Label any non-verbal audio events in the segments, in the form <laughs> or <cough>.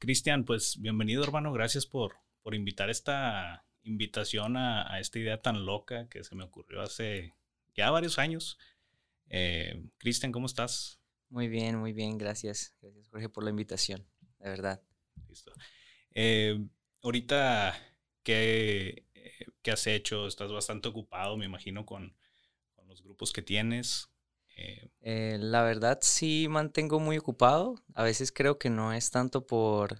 Cristian, pues bienvenido hermano, gracias por, por invitar esta invitación a, esta idea tan loca que se me ocurrió hace ya varios años. Eh, Cristian, ¿cómo estás? Muy bien, muy bien, gracias. Gracias Jorge por la invitación, de verdad. Listo. Eh, ahorita, ¿qué, ¿qué, has hecho? Estás bastante ocupado, me imagino, con, con los grupos que tienes. Eh, la verdad sí mantengo muy ocupado. A veces creo que no es tanto por,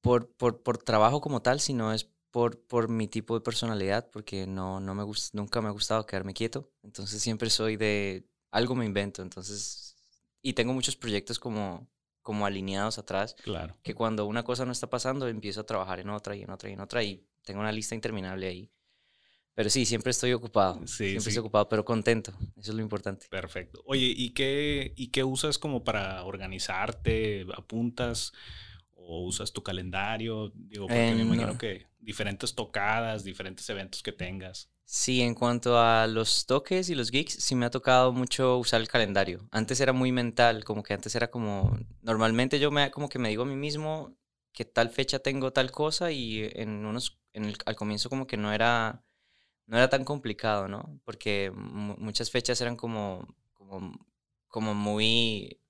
por, por, por, trabajo como tal, sino es por, por mi tipo de personalidad, porque no, no me nunca me ha gustado quedarme quieto. Entonces siempre soy de algo me invento. Entonces, y tengo muchos proyectos como, como alineados atrás. Claro. Que cuando una cosa no está pasando, empiezo a trabajar en otra y en otra y en otra. Y tengo una lista interminable ahí. Pero sí, siempre estoy ocupado. Sí, siempre estoy ocupado, pero contento. Eso es lo importante. Perfecto. Oye, ¿y qué, ¿y qué usas como para organizarte? ¿Apuntas o usas tu calendario? Digo, porque me imagino que diferentes tocadas, diferentes eventos que tengas. Sí, en cuanto a los toques y los gigs, sí me ha tocado mucho usar el calendario. Antes era muy mental, como que antes era como, normalmente yo me, como que me digo a mí mismo que tal fecha tengo tal cosa y en unos, en el, al comienzo como que no era no era tan complicado, ¿no? Porque muchas fechas eran como, como, como muy,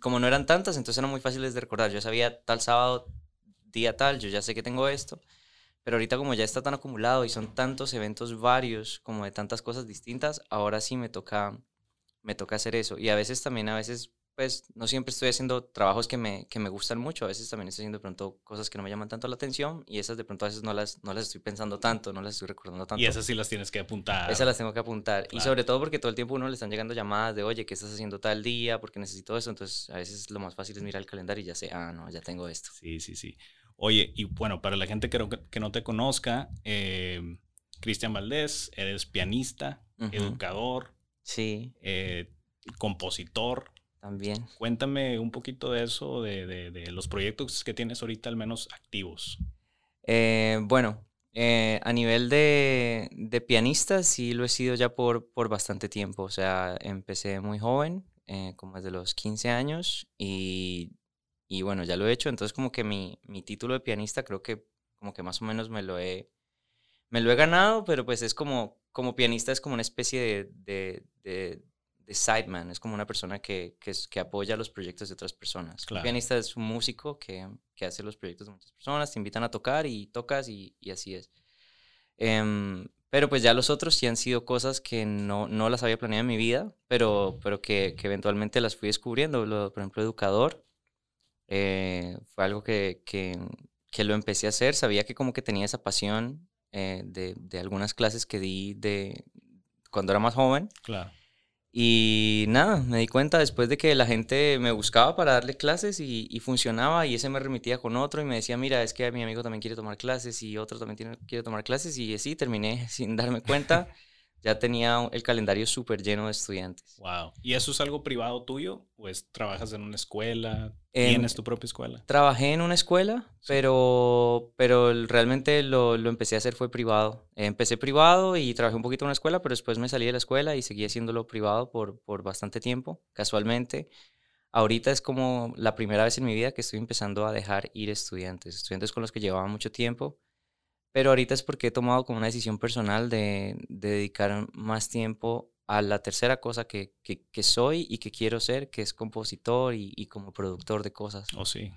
como no eran tantas, entonces eran muy fáciles de recordar. Yo sabía tal sábado, día tal, yo ya sé que tengo esto, pero ahorita como ya está tan acumulado y son tantos eventos varios, como de tantas cosas distintas, ahora sí me toca, me toca hacer eso. Y a veces también, a veces pues no siempre estoy haciendo trabajos que me, que me gustan mucho, a veces también estoy haciendo de pronto cosas que no me llaman tanto la atención y esas de pronto a veces no las, no las estoy pensando tanto, no las estoy recordando tanto. Y esas sí las tienes que apuntar. Esas las tengo que apuntar. Y sobre todo porque todo el tiempo uno le están llegando llamadas de, oye, ¿qué estás haciendo tal día? Porque necesito eso. Entonces a veces lo más fácil es mirar el calendario y ya sé, ah, no, ya tengo esto. Sí, sí, sí. Oye, y bueno, para la gente que, que no te conozca, eh, Cristian Valdés, eres pianista, educador. Sí. Eh, compositor. También. Cuéntame un poquito de eso, de, de, los proyectos que tienes ahorita al menos activos. Eh, bueno, eh, a nivel de, de, pianista sí lo he sido ya por, por bastante tiempo. O sea, empecé muy joven, eh, como desde los 15 años y, y, bueno, ya lo he hecho. Entonces como que mi, mi, título de pianista creo que como que más o menos me lo he, me lo he ganado, pero pues es como, como pianista es como una especie de, de de sideman, es como una persona que, que, que, apoya los proyectos de otras personas. Un pianista es un músico que, que, hace los proyectos de muchas personas, te invitan a tocar y tocas y, y así es. Em, pero pues ya los otros sí han sido cosas que no, no las había planeado en mi vida, pero, pero que, que eventualmente las fui descubriendo. Lo, por ejemplo, educador eh, fue algo que, que, lo empecé a hacer. Sabía que como que tenía esa pasión eh, de, de algunas clases que di de cuando era más joven. Claro y nada, me di cuenta después de que la gente me buscaba para darle clases y, funcionaba y ese me remitía con otro y me decía, mira, es que mi amigo también quiere tomar clases y otro también tiene, quiere tomar clases y así terminé <laughs> sin darme cuenta ya tenía el calendario súper lleno de estudiantes. Wow. ¿Y eso es algo privado tuyo? ¿O es, trabajas en una escuela? ¿Tienes tu propia escuela? Trabajé en una escuela, pero, pero realmente lo, lo, empecé a hacer fue privado. Empecé privado y trabajé un poquito en una escuela, pero después me salí de la escuela y seguí haciéndolo privado por, por bastante tiempo, casualmente. Ahorita es como la primera vez en mi vida que estoy empezando a dejar ir estudiantes, estudiantes con los que llevaba mucho tiempo pero ahorita es porque he tomado como una decisión personal de, dedicar más tiempo a la tercera cosa que, que, soy y que quiero ser, que es compositor y, como productor de cosas. Oh, sí.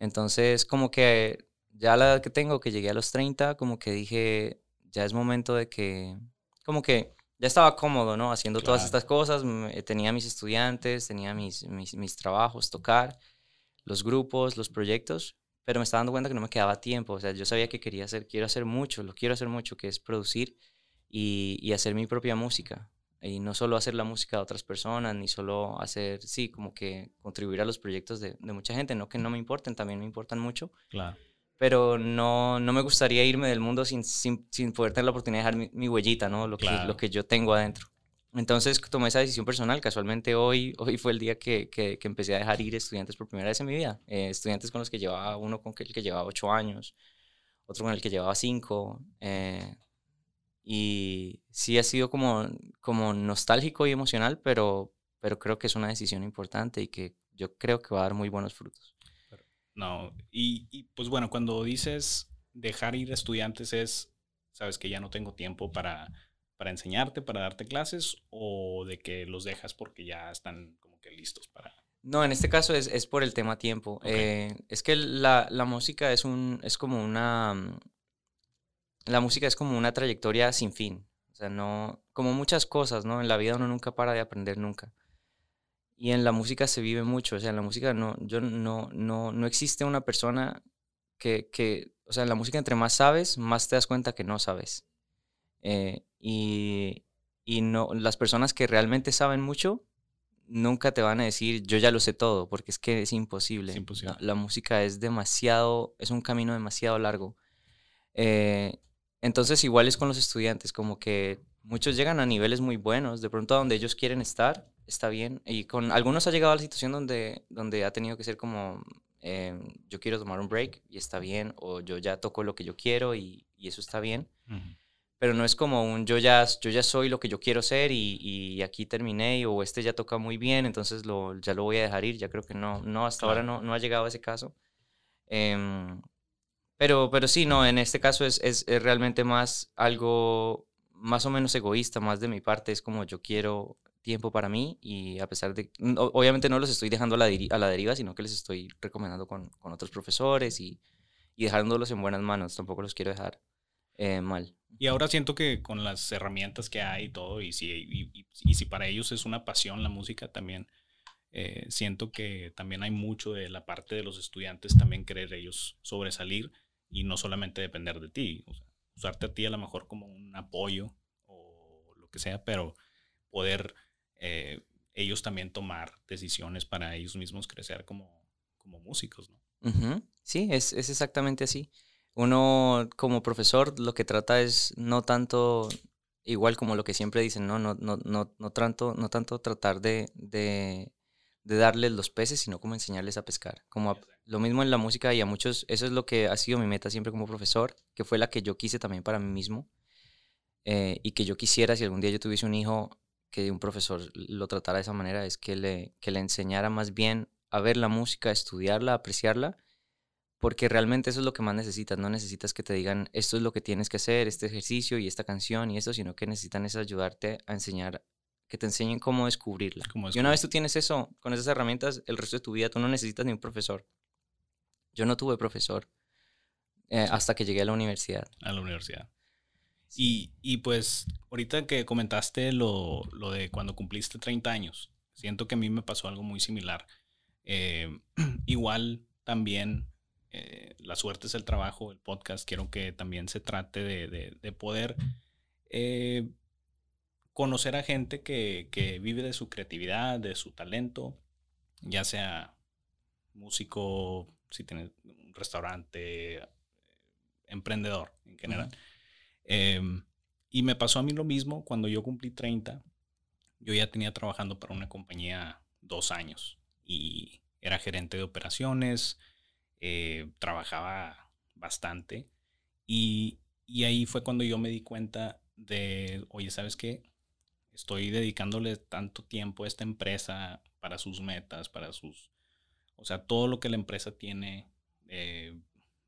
Entonces, como que ya la edad que tengo, que llegué a los 30, como que dije, ya es momento de que, como que ya estaba cómodo, ¿no? Haciendo todas estas cosas, tenía mis estudiantes, tenía mis, mis, mis trabajos, tocar, los grupos, los proyectos, pero me estaba dando cuenta que no me quedaba tiempo. O sea, yo sabía que quería hacer, quiero hacer mucho, lo quiero hacer mucho, que es producir y, y, hacer mi propia música. Y no solo hacer la música de otras personas, ni solo hacer, sí, como que contribuir a los proyectos de, de mucha gente. No que no me importen, también me importan mucho. Claro. Pero no, no me gustaría irme del mundo sin, sin, sin poder tener la oportunidad de dejar mi, huellita, ¿no? Lo, que, lo que yo tengo adentro. Entonces tomé esa decisión personal. Casualmente hoy, hoy fue el día que, que, empecé a dejar ir estudiantes por primera vez en mi vida. Eh, estudiantes con los que llevaba uno con el que llevaba ocho años, otro con el que llevaba cinco. Eh, y sí ha sido como, como nostálgico y emocional, pero, pero creo que es una decisión importante y que yo creo que va a dar muy buenos frutos. No, y, y pues bueno, cuando dices dejar ir estudiantes es, sabes que ya no tengo tiempo para, para enseñarte, para darte clases, o de que los dejas porque ya están como que listos para... No, en este caso es, es por el tema tiempo. Eh, es que la, la, música es, un, es como una... Mm, la música es como una trayectoria sin fin. O sea, no... Como muchas cosas, ¿no? En la vida uno nunca para de aprender nunca. Y en la música se vive mucho. O sea, en la música no, yo no, no, no existe una persona que, que, o sea, en la música entre más sabes, más te das cuenta que no sabes. Eh, y, y no, las personas que realmente saben mucho nunca te van a decir yo ya lo sé todo, porque es que es imposible. La, música es demasiado, es un camino demasiado largo. Eh, entonces igual es con los estudiantes, como que muchos llegan a niveles muy buenos, de pronto a donde ellos quieren estar, está bien. Y con algunos ha llegado a la situación donde, donde ha tenido que ser como, eh, yo quiero tomar un break y está bien, o yo ya toco lo que yo quiero y, y eso está bien pero no es como un yo ya, yo ya soy lo que yo quiero ser y, y aquí terminé o este ya toca muy bien, entonces lo, ya lo voy a dejar ir. Ya creo que no, no hasta ahora no, no, ha llegado a ese caso. Em, pero, pero sí, no, en este caso es, es, es, realmente más algo más o menos egoísta, más de mi parte, es como yo quiero tiempo para mí y a pesar de, obviamente no los estoy dejando a la, a la deriva, sino que les estoy recomendando con, con otros profesores y, y dejándolos en buenas manos, tampoco los quiero dejar eh, mal. Y ahora siento que con las herramientas que hay y todo, y si, y, si para ellos es una pasión la música también, eh, siento que también hay mucho de la parte de los estudiantes también querer ellos sobresalir y no solamente depender de ti. usarte a ti a lo mejor como un apoyo o lo que sea, pero poder eh, ellos también tomar decisiones para ellos mismos crecer como, como músicos, ¿no? Sí, es, es exactamente así uno como profesor lo que trata es no tanto, igual como lo que siempre dicen, no, no, no, no, no, tanto, no tanto tratar de, de, de darles los peces, sino como enseñarles a pescar. Como lo mismo en la música y a muchos, eso es lo que ha sido mi meta siempre como profesor, que fue la que yo quise también para mí mismo. Eh, y que yo quisiera, si algún día yo tuviese un hijo, que un profesor lo tratara de esa manera, es que le, que le enseñara más bien a ver la música, a estudiarla, a apreciarla porque realmente eso es lo que más necesitas. No necesitas que te digan esto es lo que tienes que hacer, este ejercicio y esta canción y esto, sino que necesitan es ayudarte a enseñar, que te enseñen cómo descubrirla. y una vez tú tienes eso, con esas herramientas, el resto de tu vida tú no necesitas ni un profesor. Yo no tuve profesor eh, hasta que llegué a la universidad. A la universidad. Y, y, pues ahorita que comentaste lo, lo, de cuando cumpliste 30 años, siento que a mí me pasó algo muy similar. Eh, <clears throat> igual también eh, la suerte es el trabajo, el podcast, quiero que también se trate de, poder eh, conocer a gente que, vive de su creatividad, de su talento, ya sea músico, si tiene un restaurante, emprendedor en general. Em, y me pasó a mí lo mismo cuando yo cumplí 30. Yo ya tenía trabajando para una compañía dos años y era gerente de operaciones, eh, trabajaba bastante y, ahí fue cuando yo me di cuenta de, oye, ¿sabes qué? Estoy dedicándole tanto tiempo a esta empresa para sus metas, para sus, o sea, todo lo que la empresa tiene eh,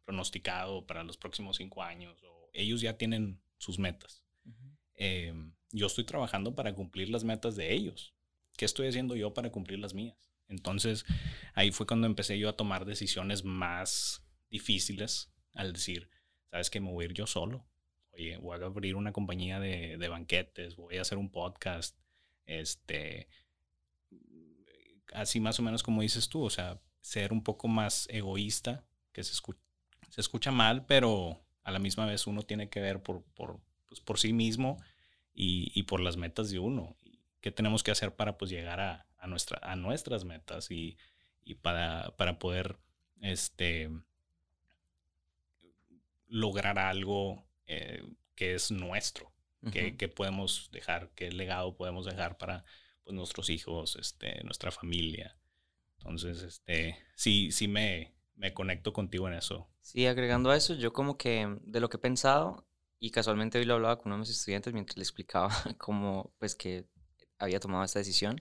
pronosticado para los próximos cinco años, o ellos ya tienen sus metas. Eh, yo estoy trabajando para cumplir las metas de ellos. ¿Qué estoy haciendo yo para cumplir las mías? Entonces, ahí fue cuando empecé yo a tomar decisiones más difíciles al decir, sabes que me voy a ir yo solo. Oye, voy a abrir una compañía de, banquetes, voy a hacer un podcast, este, así más o menos como dices tú, o sea, ser un poco más egoísta, que se escucha, se escucha mal, pero a la misma vez uno tiene que ver por, por, pues, por sí mismo y, y, por las metas de uno. ¿Qué tenemos que hacer para pues llegar a, a, nuestra, a nuestras metas y, y para, para, poder este, lograr algo eh, que es nuestro, que, que, podemos dejar, qué legado podemos dejar para pues, nuestros hijos, este, nuestra familia. Entonces, este, sí, sí me, me conecto contigo en eso. Sí, agregando a eso, yo como que de lo que he pensado, y casualmente hoy lo hablaba con uno de mis estudiantes mientras le explicaba <laughs> cómo, pues, que había tomado esta decisión,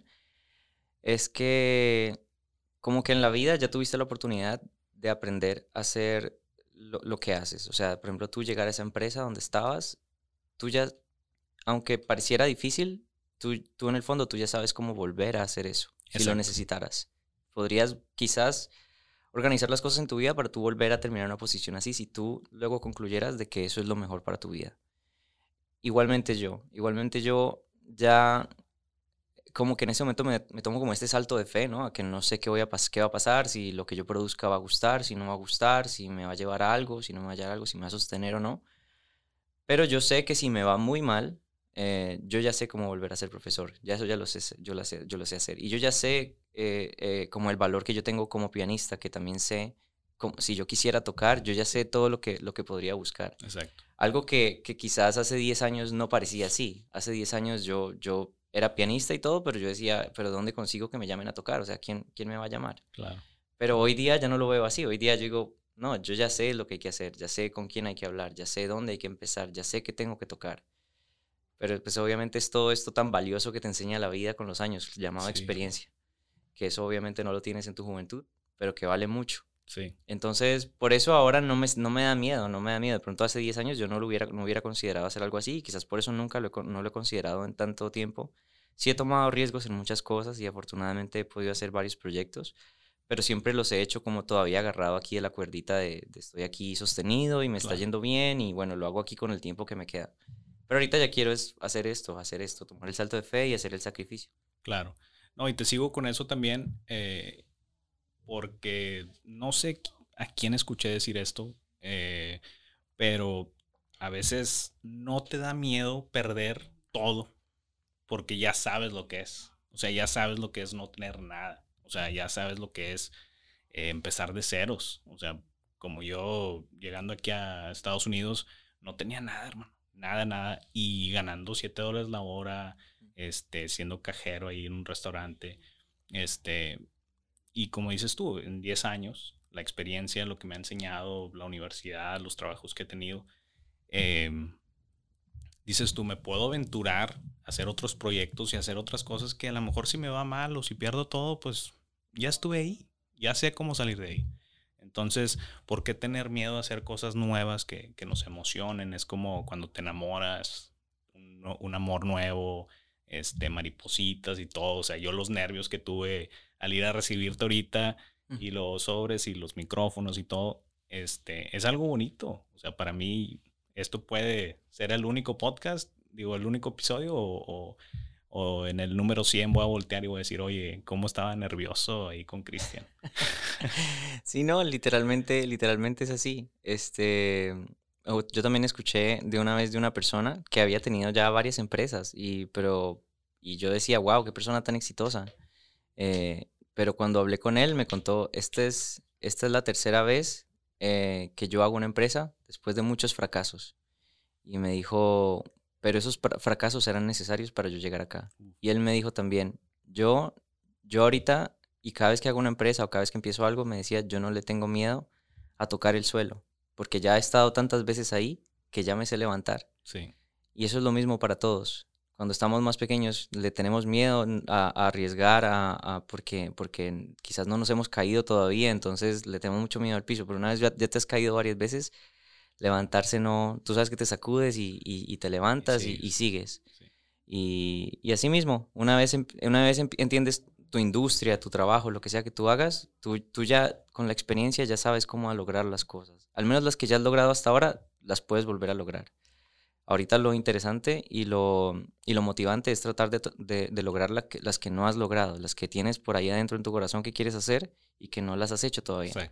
es que como que en la vida ya tuviste la oportunidad de aprender a hacer lo, que haces. O sea, por ejemplo, tú llegar a esa empresa donde estabas, tú ya, aunque pareciera difícil, tú, tú en el fondo tú ya sabes cómo volver a hacer eso, si lo necesitaras. Podrías quizás organizar las cosas en tu vida para tú volver a terminar una posición así, si tú luego concluyeras de que eso es lo mejor para tu vida. Igualmente yo, igualmente yo ya como que en ese momento me, tomo como este salto de fe, ¿no? A que no sé qué, voy a qué va a pasar, si lo que yo produzca va a gustar, si no va a gustar, si me va a llevar a algo, si no me va a llevar a algo, si me va a sostener o no. Pero yo sé que si me va muy mal, eh, yo ya sé cómo volver a ser profesor. Ya eso ya lo sé, yo lo sé, yo lo sé hacer. Y yo ya sé eh, eh, como el valor que yo tengo como pianista, que también sé, como, si yo quisiera tocar, yo ya sé todo lo que, lo que podría buscar. Exacto. Algo que, que quizás hace 10 años no parecía así. Hace 10 años yo, yo era pianista y todo, pero yo decía, pero ¿dónde consigo que me llamen a tocar? O sea, ¿quién, quién me va a llamar? Claro. Pero hoy día ya no lo veo así. Hoy día yo digo, no, yo ya sé lo que hay que hacer, ya sé con quién hay que hablar, ya sé dónde hay que empezar, ya sé qué tengo que tocar. Pero pues obviamente es todo esto tan valioso que te enseña la vida con los años, llamado experiencia. Que eso obviamente no lo tienes en tu juventud, pero que vale mucho. Sí. Entonces, por eso ahora no me, no me da miedo, no me da miedo. De pronto hace 10 años yo no lo hubiera, no hubiera considerado hacer algo así y quizás por eso nunca lo, no lo he considerado en tanto tiempo. Sí he tomado riesgos en muchas cosas y afortunadamente he podido hacer varios proyectos, pero siempre los he hecho como todavía agarrado aquí de la cuerdita de, estoy aquí sostenido y me está yendo bien y bueno, lo hago aquí con el tiempo que me queda. Pero ahorita ya quiero es hacer esto, hacer esto, tomar el salto de fe y hacer el sacrificio. Claro. No, y te sigo con eso también. Eh, porque no sé a quién escuché decir esto, eh, pero a veces no te da miedo perder todo porque ya sabes lo que es. O sea, ya sabes lo que es no tener nada. O sea, ya sabes lo que es eh, empezar de ceros. O sea, como yo llegando aquí a Estados Unidos, no tenía nada, hermano. Nada, nada. Y ganando 7 dólares la hora, este, siendo cajero ahí en un restaurante. Este, y como dices tú, en 10 años, la experiencia, lo que me ha enseñado la universidad, los trabajos que he tenido, dices tú, me puedo aventurar a hacer otros proyectos y hacer otras cosas que a lo mejor si me va mal o si pierdo todo, pues ya estuve ahí, ya sé cómo salir de ahí. Entonces, ¿por qué tener miedo a hacer cosas nuevas que, que nos emocionen? Es como cuando te enamoras, un, un, amor nuevo, este, maripositas y todo. O sea, yo los nervios que tuve al ir a recibirte ahorita y los sobres y los micrófonos y todo, este, es algo bonito. O sea, para mí esto puede ser el único podcast, digo, el único episodio o, o, en el número 100 voy a voltear y voy a decir, oye, ¿cómo estaba nervioso ahí con Cristian? <laughs> sí, no, literalmente, literalmente es así. Este, yo también escuché de una vez de una persona que había tenido ya varias empresas, y, pero, y yo decía, wow, qué persona tan exitosa. Eh, pero cuando hablé con él, me contó, este es, esta es la tercera vez eh, que yo hago una empresa después de muchos fracasos. Y me dijo, pero esos fracasos eran necesarios para yo llegar acá. Y él me dijo también, yo, yo ahorita, y cada vez que hago una empresa o cada vez que empiezo algo, me decía, yo no le tengo miedo a tocar el suelo, porque ya he estado tantas veces ahí que ya me sé levantar. Sí. Y eso es lo mismo para todos cuando estamos más pequeños le tenemos miedo a, arriesgar a, porque, porque quizás no nos hemos caído todavía, entonces le tenemos mucho miedo al piso, pero una vez ya, te has caído varias veces, levantarse no, tú sabes que te sacudes y, y, te levantas y, sigues. Y, y así mismo, una vez, em, una vez entiendes tu industria, tu trabajo, lo que sea que tú hagas, tú, tú ya con la experiencia ya sabes cómo lograr las cosas. Al menos las que ya has logrado hasta ahora, las puedes volver a lograr. Ahorita lo interesante y lo, y lo motivante es tratar de, de, lograr las que no has logrado, las que tienes por ahí adentro en tu corazón que quieres hacer y que no las has hecho todavía.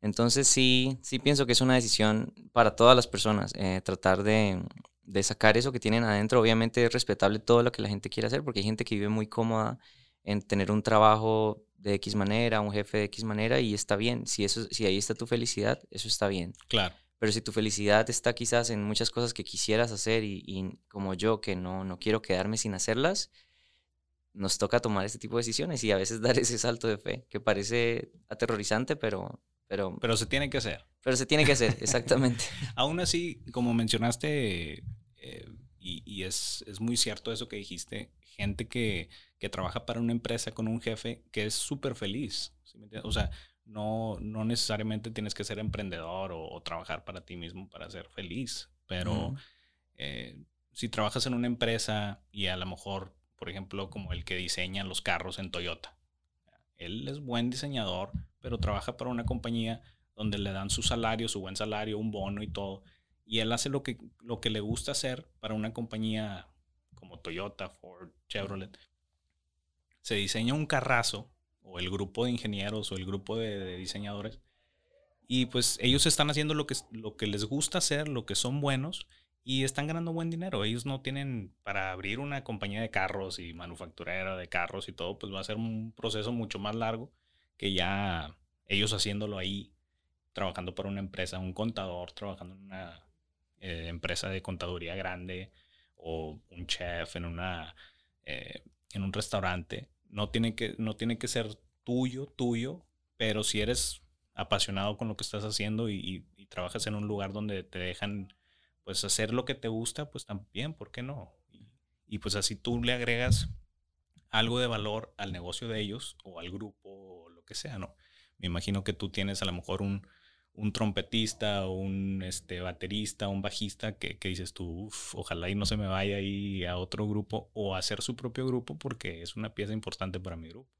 Entonces sí, sí pienso que es una decisión para todas las personas, eh, tratar de, de, sacar eso que tienen adentro. Obviamente es respetable todo lo que la gente quiere hacer, porque hay gente que vive muy cómoda en tener un trabajo de X manera, un jefe de X manera, y está bien. Si, eso, si ahí está tu felicidad, eso está bien. Claro. Pero si tu felicidad está quizás en muchas cosas que quisieras hacer y, como yo que no, no quiero quedarme sin hacerlas, nos toca tomar este tipo de decisiones y a veces <laughs> dar ese salto de fe, que parece aterrorizante, pero... Pero, pero se tiene que hacer. Pero se tiene que hacer, <laughs> exactamente. <laughs> Aún así, como mencionaste, eh, Y, es, muy cierto eso que dijiste. Gente que, trabaja para una empresa con un jefe que es súper feliz. o sea, no, no necesariamente tienes que ser emprendedor o, trabajar para ti mismo para ser feliz. Pero eh, si trabajas en una empresa y a lo mejor, por ejemplo, como el que diseña los carros en Toyota. Él es buen diseñador, pero trabaja para una compañía donde le dan su salario, su buen salario, un bono y todo y él hace lo que, lo que le gusta hacer para una compañía como Toyota, Ford, Chevrolet. Se diseña un carrazo, o el grupo de ingenieros, o el grupo de, diseñadores, y pues ellos están haciendo lo que, lo que les gusta hacer, lo que son buenos, y están ganando buen dinero. Ellos no tienen para abrir una compañía de carros y manufacturera de carros y todo, pues va a ser un proceso mucho más largo que ya ellos haciéndolo ahí, trabajando para una empresa, un contador, trabajando en una eh, empresa de contaduría grande o un chef en, una, eh, en un restaurante. No tiene, que, no tiene que ser tuyo, tuyo, pero si eres apasionado con lo que estás haciendo y, trabajas en un lugar donde te dejan pues hacer lo que te gusta, pues también, ¿por qué no? Y, y, pues así tú le agregas algo de valor al negocio de ellos o al grupo o lo que sea, ¿no? Me imagino que tú tienes a lo mejor un, un trompetista un este, baterista, un bajista que, dices tú, ojalá y no se me vaya ahí a otro grupo o a hacer su propio grupo porque es una pieza importante para mi grupo.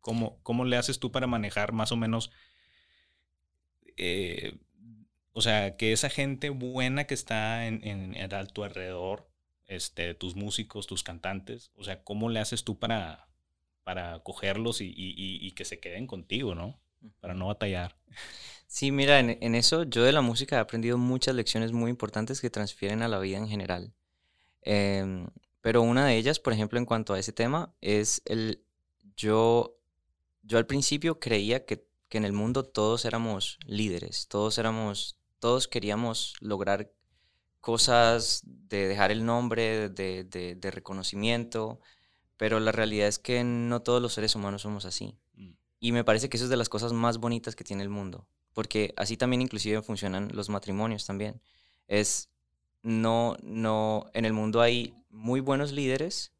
¿Cómo, le haces tú para manejar más o menos, eh, o sea, que esa gente buena que está en, en, a tu alrededor, este, tus músicos, tus cantantes, o sea, ¿cómo le haces tú para, para cogerlos y, y que se queden contigo, ¿no? Para no batallar. Sí, mira, en, eso yo de la música he aprendido muchas lecciones muy importantes que transfieren a la vida en general. Em, pero una de ellas, por ejemplo, en cuanto a ese tema, es el, yo, yo al principio creía que, en el mundo todos éramos líderes, todos éramos, todos queríamos lograr cosas de dejar el nombre, de, de reconocimiento, pero la realidad es que no todos los seres humanos somos así. Mm. Y me parece que eso es de las cosas más bonitas que tiene el mundo porque así también inclusive funcionan los matrimonios también. Es, no, no, en el mundo hay muy buenos líderes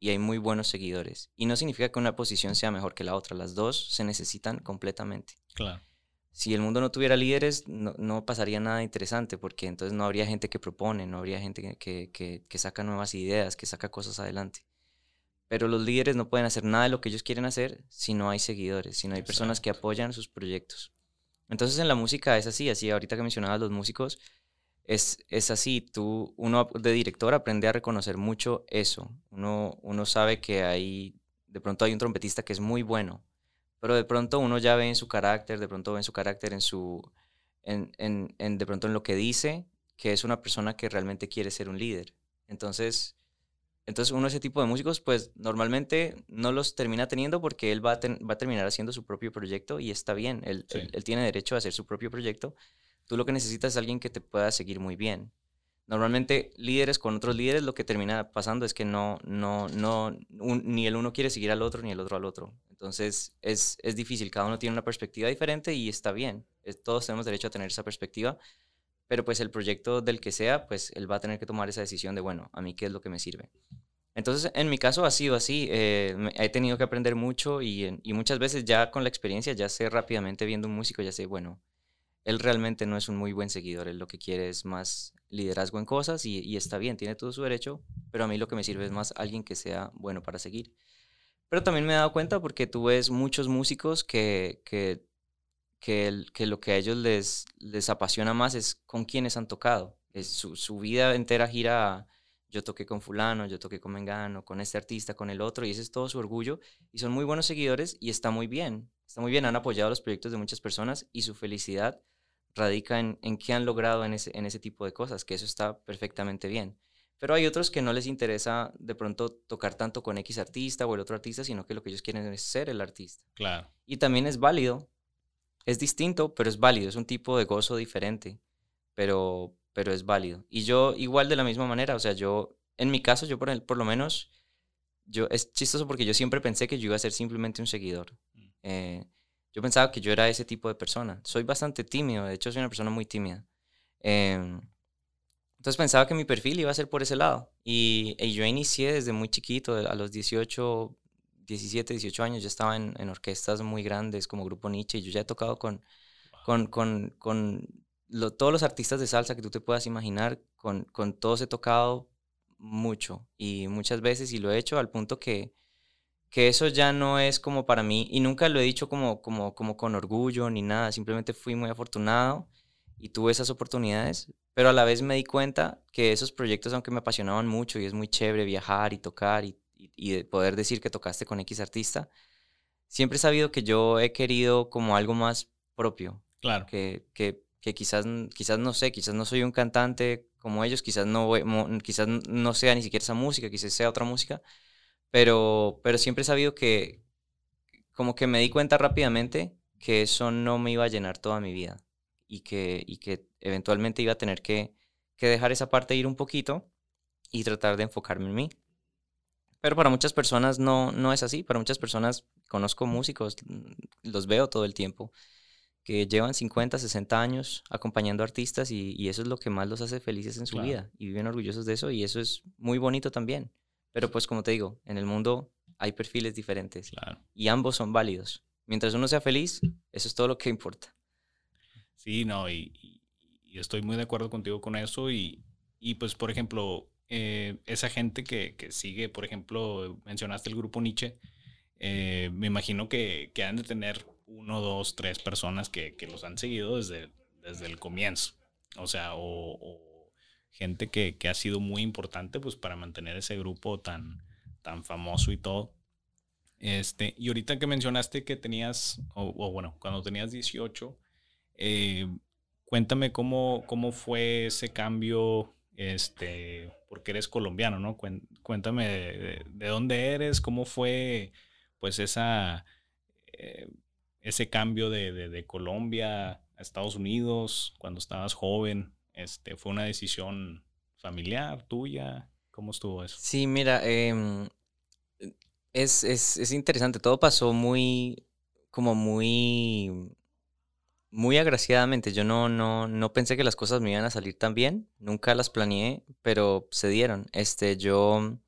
y hay muy buenos seguidores. Y no significa que una posición sea mejor que la otra, las dos se necesitan completamente. Claro. Si el mundo no tuviera líderes, no, pasaría nada interesante, porque entonces no habría gente que propone, no habría gente que, que, que saca nuevas ideas, que saca cosas adelante. Pero los líderes no pueden hacer nada de lo que ellos quieren hacer si no hay seguidores, si no hay personas que apoyan sus proyectos. Entonces en la música es así, así ahorita que mencionabas los músicos, es, es así, tú, uno de director aprende a reconocer mucho eso. Uno, uno sabe que hay, de pronto hay un trompetista que es muy bueno, pero de pronto uno ya ve en su carácter, de pronto ve en su carácter, en su, en, en, en, de pronto en lo que dice, que es una persona que realmente quiere ser un líder. Entonces, entonces uno ese tipo de músicos, pues normalmente no los termina teniendo porque él va a, va a terminar haciendo su propio proyecto y está bien, él, él, tiene derecho a hacer su propio proyecto. Tú lo que necesitas es alguien que te pueda seguir muy bien. Normalmente líderes con otros líderes lo que termina pasando es que no, no, no, ni el uno quiere seguir al otro ni el otro al otro. Entonces es, es difícil, cada uno tiene una perspectiva diferente y está bien. todos tenemos derecho a tener esa perspectiva, pero pues el proyecto del que sea, pues él va a tener que tomar esa decisión de, bueno, a mí qué es lo que me sirve. Entonces, en mi caso ha sido así, eh, he tenido que aprender mucho y, y, muchas veces ya con la experiencia ya sé rápidamente viendo un músico, ya sé, bueno, él realmente no es un muy buen seguidor, él lo que quiere es más liderazgo en cosas y, y está bien, tiene todo su derecho, pero a mí lo que me sirve es más alguien que sea bueno para seguir. Pero también me he dado cuenta porque tú ves muchos músicos que, que que, que lo que a ellos les, les apasiona más es con quienes han tocado. Es su, su, vida entera gira yo toqué con fulano, yo toqué con Mengano, con este artista, con el otro, y ese es todo su orgullo. Y son muy buenos seguidores y está muy bien. Está muy bien, han apoyado los proyectos de muchas personas y su felicidad radica en, en qué han logrado en ese, en ese tipo de cosas, que eso está perfectamente bien. Pero hay otros que no les interesa de pronto tocar tanto con X artista o el otro artista, sino que lo que ellos quieren es ser el artista. Claro. Y también es válido es distinto, pero es válido, es un tipo de gozo diferente, pero, pero es válido. Y yo igual de la misma manera, o sea, yo, en mi caso, yo por, el, por lo menos, yo, es chistoso porque yo siempre pensé que yo iba a ser simplemente un seguidor. Mm. Eh, yo pensaba que yo era ese tipo de persona. Soy bastante tímido, de hecho soy una persona muy tímida. Em, Entonces pensaba que mi perfil iba a ser por ese lado. Y, yo inicié desde muy chiquito, a los 18, 17, 18 años, yo estaba en, en orquestas muy grandes como Grupo Nietzsche y yo ya he tocado con, con, con, con todos los artistas de salsa que tú te puedas imaginar, con, con todos he tocado mucho y muchas veces y lo he hecho al punto que, que eso ya no es como para mí y nunca lo he dicho como, como, como con orgullo ni nada, simplemente fui muy afortunado y tuve esas oportunidades, pero a la vez me di cuenta que esos proyectos, aunque me apasionaban mucho y es muy chévere viajar y tocar y, y, poder decir que tocaste con X artista, siempre he sabido que yo he querido como algo más propio. Claro. Que, que, que quizás, quizás no sé, quizás no soy un cantante como ellos, quizás no, quizás no sea ni siquiera esa música, quizás sea otra música, pero, pero siempre he sabido que como que me di cuenta rápidamente que eso no me iba a llenar toda mi vida y que, y que eventualmente iba a tener que, que dejar esa parte ir un poquito y tratar de enfocarme en mí. Pero para muchas personas no, no es así. Para muchas personas conozco músicos, los veo todo el tiempo, que llevan 50, 60 años acompañando artistas y, y eso es lo que más los hace felices en su vida y viven orgullosos de eso y eso es muy bonito también. Pero pues como te digo, en el mundo hay perfiles diferentes y ambos son válidos. Mientras uno sea feliz, eso es todo lo que importa. Sí, no, y, y estoy muy de acuerdo contigo con eso y, y pues por ejemplo, eh, esa gente que, que, sigue, por ejemplo, mencionaste el grupo Nietzsche, eh, me imagino que, que, han de tener uno, dos, tres personas que, que, los han seguido desde, desde el comienzo. O sea, o, gente que, ha sido muy importante pues para mantener ese grupo tan, tan famoso y todo. Este, y ahorita que mencionaste que tenías, o, bueno, cuando tenías 18, eh, cuéntame cómo, cómo fue ese cambio este, porque eres colombiano, ¿no? Cuéntame de, dónde eres, cómo fue, pues, esa, eh, ese cambio de, Colombia a Estados Unidos cuando estabas joven. Este, ¿Fue una decisión familiar tuya? ¿Cómo estuvo eso? Sí, mira, em, es, es interesante. Todo pasó muy, como muy muy agraciadamente. Yo no, no, no pensé que las cosas me iban a salir tan bien. Nunca las planeé, pero se dieron. Este, yo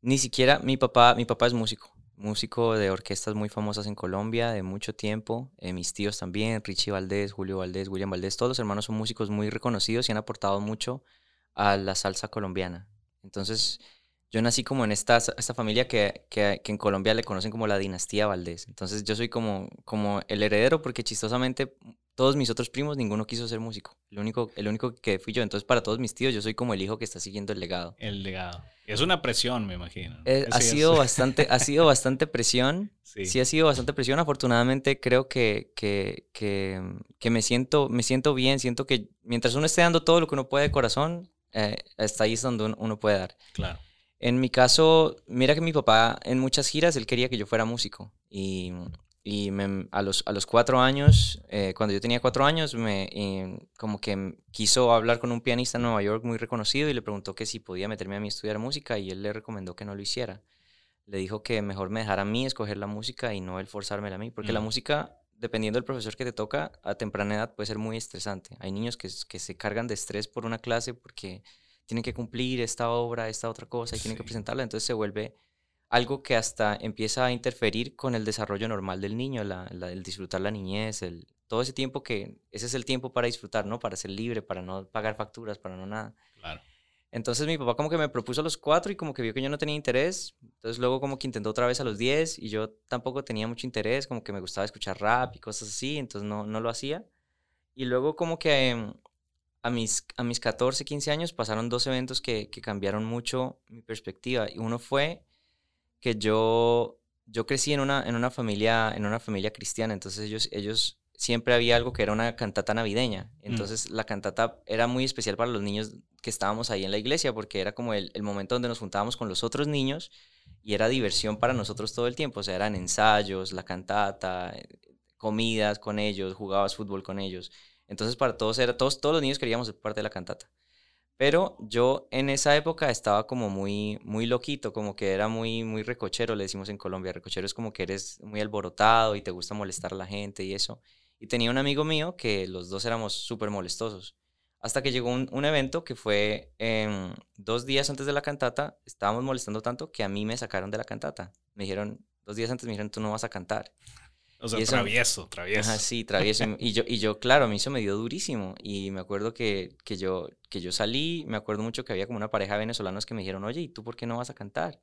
ni siquiera, mi papá, mi papá es músico. Músico de orquestas muy famosas en Colombia de mucho tiempo. Eh, mis tíos también, Richie Valdés, Julio Valdés, William Valdés. Todos los hermanos son músicos muy reconocidos y han aportado mucho a la salsa colombiana. Entonces, yo nací como en esta, esta familia que, que, que, en Colombia le conocen como la dinastía Valdés. Entonces yo soy como, como el heredero porque chistosamente todos mis otros primos, ninguno quiso ser músico. El único, el único que fui yo. Entonces para todos mis tíos yo soy como el hijo que está siguiendo el legado. El legado. Es una presión, me imagino. Eh, ha, sido <laughs> bastante, ha sido bastante presión. Sí. sí. ha sido bastante presión. Afortunadamente creo que, que, que, que, me, siento, me siento bien. Siento que mientras uno esté dando todo lo que uno puede de corazón, eh, hasta ahí es donde uno puede dar. Claro. En mi caso, mira que mi papá en muchas giras, él quería que yo fuera músico. Y, y a, los, a los cuatro años, eh, cuando yo tenía cuatro años, me, como que quiso hablar con un pianista en Nueva York muy reconocido y le preguntó que si podía meterme a mí a estudiar música y él le recomendó que no lo hiciera. Le dijo que mejor me dejara a mí escoger la música y no él forzármela a mí, porque la mm. música, dependiendo del profesor que te toca, a temprana edad puede ser muy estresante. Hay niños que, que se cargan de estrés por una clase porque tienen que cumplir esta obra, esta otra cosa y tienen que presentarla, entonces se vuelve algo que hasta empieza a interferir con el desarrollo normal del niño, la, el disfrutar la niñez, el, todo ese tiempo que, ese es el tiempo para disfrutar, ¿no? Para ser libre, para no pagar facturas, para no nada. Claro. Entonces mi papá como que me propuso a los cuatro y como que vio que yo no tenía interés, entonces luego como que intentó otra vez a los diez y yo tampoco tenía mucho interés, como que me gustaba escuchar rap y cosas así, entonces no, no lo hacía. Y luego como que em, a mis, a mis 14, 15 años pasaron dos eventos que, que cambiaron mucho mi perspectiva. Y uno fue que yo, yo crecí en una, en, una familia, en una familia cristiana, entonces ellos, ellos siempre había algo que era una cantata navideña. Mm. Entonces la cantata era muy especial para los niños que estábamos ahí en la iglesia porque era como el, el, momento donde nos juntábamos con los otros niños y era diversión para nosotros todo el tiempo. O sea, eran ensayos, la cantata, eh, comidas con ellos, jugabas fútbol con ellos. Entonces para todos era, todos, todos los niños queríamos ser parte de la cantata. Pero yo en esa época estaba como muy, muy loquito, como que era muy, muy recochero, le decimos en Colombia. Recochero es como que eres muy alborotado y te gusta molestar a la gente y eso. Y tenía un amigo mío que los dos éramos súper molestosos. Hasta que llegó un, evento que fue em, dos días antes de la cantata, estábamos molestando tanto que a mí me sacaron de la cantata. Me dijeron, dos días antes me dijeron, tú no vas a cantar. O sea, travieso, travieso. sí, travieso. y, yo, y yo, claro, a mí eso me dio durísimo. Y me acuerdo que, que, yo, que yo salí, me acuerdo mucho que había como una pareja de venezolanos que me dijeron, oye, ¿y tú por qué no vas a cantar?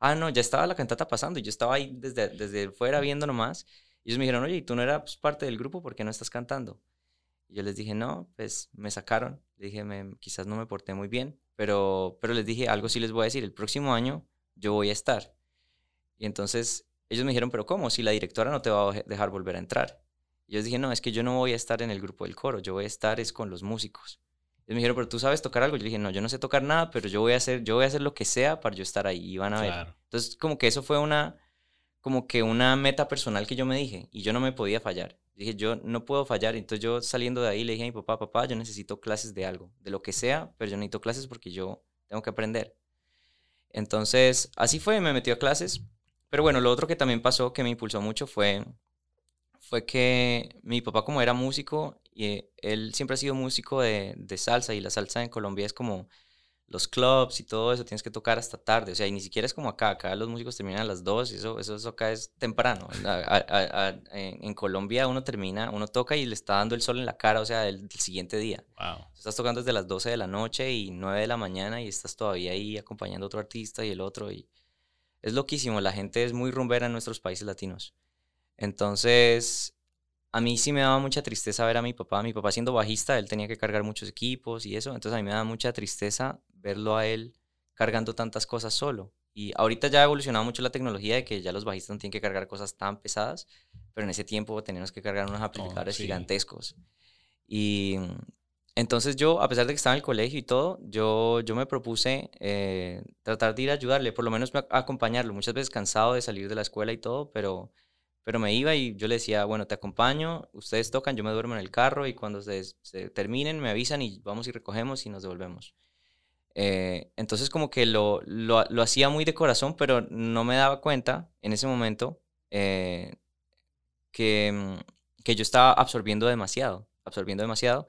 Ah, no, ya estaba la cantata pasando y yo estaba ahí desde, desde fuera viendo nomás. Y ellos me dijeron, oye, ¿y tú no eras parte del grupo? ¿Por qué no estás cantando? Y yo les dije, no, pues me sacaron. Le dije, me, quizás no me porté muy bien, pero, pero les dije, algo sí les voy a decir, el próximo año yo voy a estar. Y entonces ellos me dijeron, pero ¿cómo? Si la directora no te va a dejar volver a entrar. Y yo dije, no, es que yo no voy a estar en el grupo del coro, yo voy a estar es con los músicos. Ellos me dijeron, pero tú sabes tocar algo. Yo dije, no, yo no sé tocar nada, pero yo voy a hacer, yo voy a hacer lo que sea para yo estar ahí y van a ver. Entonces, como que eso fue una, como que una meta personal que yo me dije y yo no me podía fallar. Dije, yo no puedo fallar. Entonces yo saliendo de ahí le dije a mi papá, papá, yo necesito clases de algo, de lo que sea, pero yo necesito clases porque yo tengo que aprender. Entonces, así fue, me metió a clases. Pero bueno, lo otro que también pasó que me impulsó mucho fue, fue que mi papá como era músico, y él siempre ha sido músico de, de salsa y la salsa en Colombia es como los clubs y todo eso, tienes que tocar hasta tarde, o sea, y ni siquiera es como acá, acá los músicos terminan a las 2 y eso, eso, eso acá es temprano. en, Colombia uno termina, uno toca y le está dando el sol en la cara, o sea, el, siguiente día. Wow. Estás tocando desde las 12 de la noche y 9 de la mañana y estás todavía ahí acompañando a otro artista y el otro y es loquísimo, la gente es muy rumbera en nuestros países latinos. Entonces, a mí sí me daba mucha tristeza ver a mi papá. Mi papá siendo bajista, él tenía que cargar muchos equipos y eso. Entonces a mí me daba mucha tristeza verlo a él cargando tantas cosas solo. Y ahorita ya ha evolucionado mucho la tecnología de que ya los bajistas no tienen que cargar cosas tan pesadas, pero en ese tiempo teníamos que cargar unos amplificadores gigantescos. Y entonces yo, a pesar de que estaba en el colegio y todo, yo, yo me propuse eh, tratar de ir a ayudarle, por lo menos acompañarlo. Muchas veces cansado de salir de la escuela y todo, pero pero me iba y yo le decía, bueno, te acompaño, ustedes tocan, yo me duermo en el carro y cuando se, terminen me avisan y vamos y recogemos y nos devolvemos. Eh, entonces como que lo, lo, lo, hacía muy de corazón, pero no me daba cuenta en ese momento eh, que, que yo estaba absorbiendo demasiado, absorbiendo demasiado,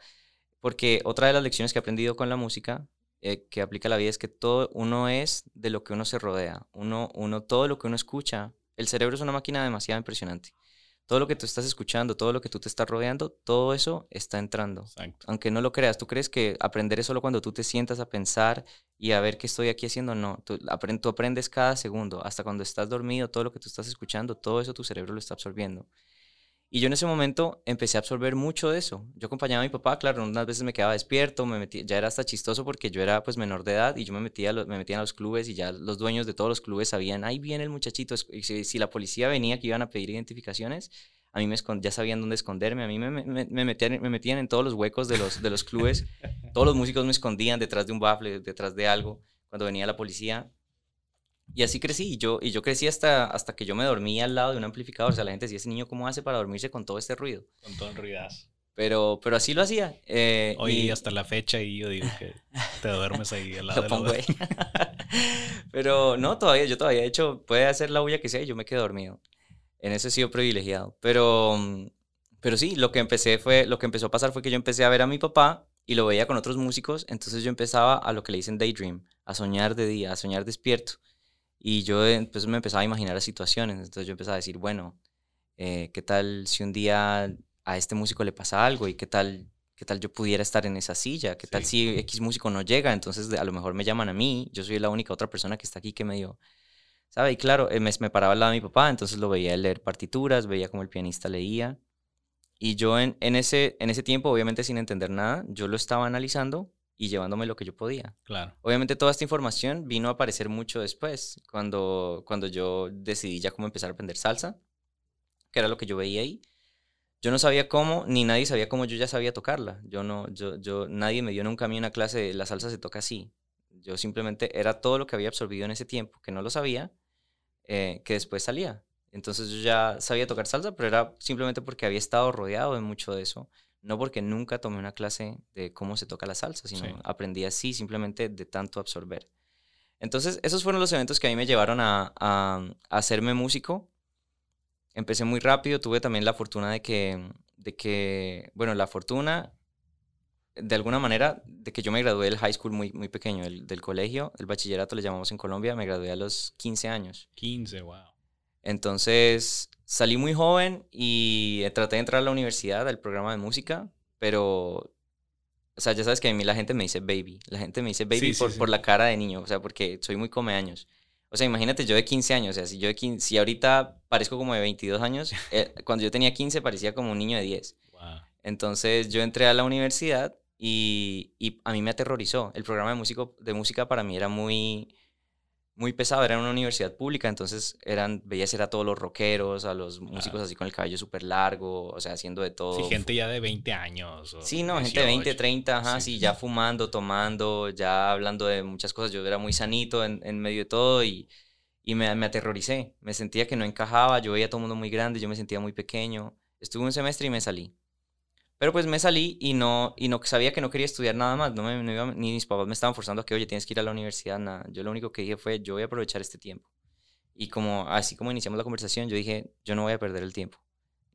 porque otra de las lecciones que he aprendido con la música eh, que aplica a la vida es que todo uno es de lo que uno se rodea, uno, uno todo lo que uno escucha el cerebro es una máquina demasiado impresionante. Todo lo que tú estás escuchando, todo lo que tú te estás rodeando, todo eso está entrando. Aunque no lo creas, tú crees que aprender es solo cuando tú te sientas a pensar y a ver qué estoy aquí haciendo. No, tú, tú aprendes cada segundo. Hasta cuando estás dormido, todo lo que tú estás escuchando, todo eso tu cerebro lo está absorbiendo. Y yo en ese momento empecé a absorber mucho de eso. Yo acompañaba a mi papá, claro, unas veces me quedaba despierto, me metía, ya era hasta chistoso porque yo era pues menor de edad y yo me metía, me metía en los clubes y ya los dueños de todos los clubes sabían, ahí viene el muchachito. Y si, la policía venía que iban a pedir identificaciones, a mí me ya sabían dónde esconderme, a mí me, me, me, metían, me metían en todos los huecos de los, de los clubes, todos los músicos me escondían detrás de un bafle, detrás de algo, cuando venía la policía. Y así crecí, y yo, y yo crecí hasta, hasta que yo me dormía al lado de un amplificador. O sea, la gente decía, ese niño, ¿cómo hace para dormirse con todo este ruido? Con todo el ruidazo. Pero, pero así lo hacía. Eh, Hoy y... hasta la fecha y yo digo que te duermes ahí al <laughs> lado lo de <laughs> pero no, todavía, yo todavía, he hecho, puede hacer la bulla que sea y yo me quedo dormido. En eso he sido privilegiado. Pero, pero sí, lo que empecé fue, lo que empezó a pasar fue que yo empecé a ver a mi papá y lo veía con otros músicos. Entonces yo empezaba a lo que le dicen daydream, a soñar de día, a soñar despierto. Y yo pues, me empezaba a imaginar las situaciones. Entonces yo empezaba a decir, bueno, eh, ¿qué tal si un día a este músico le pasa algo? ¿Y qué tal, qué tal yo pudiera estar en esa silla? ¿Qué tal si X músico no llega? Entonces a lo mejor me llaman a mí. Yo soy la única otra persona que está aquí que me dio... ¿Sabe? Y claro, eh, me, me, paraba al lado de mi papá, entonces lo veía leer partituras, veía cómo el pianista leía. Y yo en, en, ese, en ese tiempo, obviamente sin entender nada, yo lo estaba analizando y llevándome lo que yo podía. Claro. Obviamente toda esta información vino a aparecer mucho después, cuando, cuando yo decidí ya cómo empezar a aprender salsa, que era lo que yo veía ahí. Yo no sabía cómo, ni nadie sabía cómo yo ya sabía tocarla. Yo no, yo, yo, nadie me dio nunca a mí una clase de la salsa se toca así. Yo simplemente era todo lo que había absorbido en ese tiempo, que no lo sabía, eh, que después salía. Entonces yo ya sabía tocar salsa, pero era simplemente porque había estado rodeado de mucho de eso no porque nunca tomé una clase de cómo se toca la salsa, sino aprendí así simplemente de tanto absorber. Entonces, esos fueron los eventos que a mí me llevaron a, hacerme músico. Empecé muy rápido, tuve también la fortuna de que, de que, bueno, la fortuna de alguna manera, de que yo me gradué del high school muy, muy pequeño, del colegio, el bachillerato le llamamos en Colombia, me gradué a los 15 años. 15, wow. Entonces salí muy joven y traté de entrar a la universidad, al programa de música, pero, o sea, ya sabes que a mí la gente me dice baby, la gente me dice baby por, por la cara de niño, o sea, porque soy muy come años. O sea, imagínate yo de 15 años, o sea, si yo de 15, si ahorita parezco como de 22 años, <laughs> eh, cuando yo tenía 15 parecía como un niño de 10. Entonces yo entré a la universidad y, y, a mí me aterrorizó. El programa de, músico, de música para mí era muy, muy pesado, era una universidad pública, entonces eran, veías era a todos los rockeros, a los músicos así con el cabello súper largo, o sea, haciendo de todo. Sí, gente ya de 20 años. sí, no, gente de 20, 30, ajá, sí. ya fumando, tomando, ya hablando de muchas cosas. Yo era muy sanito en, en medio de todo y, y me, me, aterroricé. Me sentía que no encajaba, yo veía a todo el mundo muy grande, yo me sentía muy pequeño. Estuve un semestre y me salí. Pero pues me salí y no, y no sabía que no quería estudiar nada más. No me, ni mis papás me estaban forzando a que, oye, tienes que ir a la universidad, nada. Yo lo único que dije fue, yo voy a aprovechar este tiempo. Y como así como iniciamos la conversación, yo dije, yo no voy a perder el tiempo.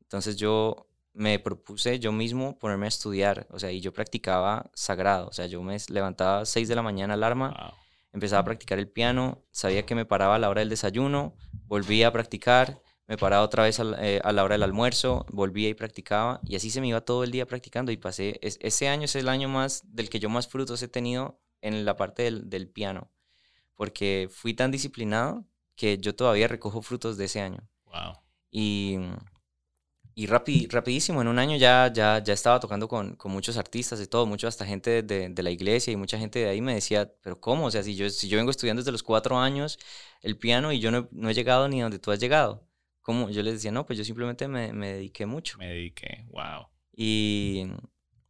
Entonces yo me propuse yo mismo ponerme a estudiar, o sea, y yo practicaba sagrado, o sea, yo me levantaba a 6 de la mañana alarma, empezaba a practicar el piano, sabía que me paraba a la hora del desayuno, volvía a practicar, me paraba otra vez eh, a, la hora del almuerzo, volvía y practicaba, y así se me iba todo el día practicando, y pasé, ese año es el año más, del que yo más frutos he tenido en la parte del, del piano, porque fui tan disciplinado que yo todavía recojo frutos de ese año. Wow. Y, y rapidísimo, en un año ya, ya, ya estaba tocando con, con muchos artistas y todo, mucho hasta gente de, de, la iglesia y mucha gente de ahí me decía, pero ¿cómo? O sea, si yo, si yo vengo estudiando desde los cuatro años el piano y yo no, no he llegado ni donde tú has llegado. Yo les decía, no, pues yo simplemente me, me dediqué mucho. Me dediqué, wow. Y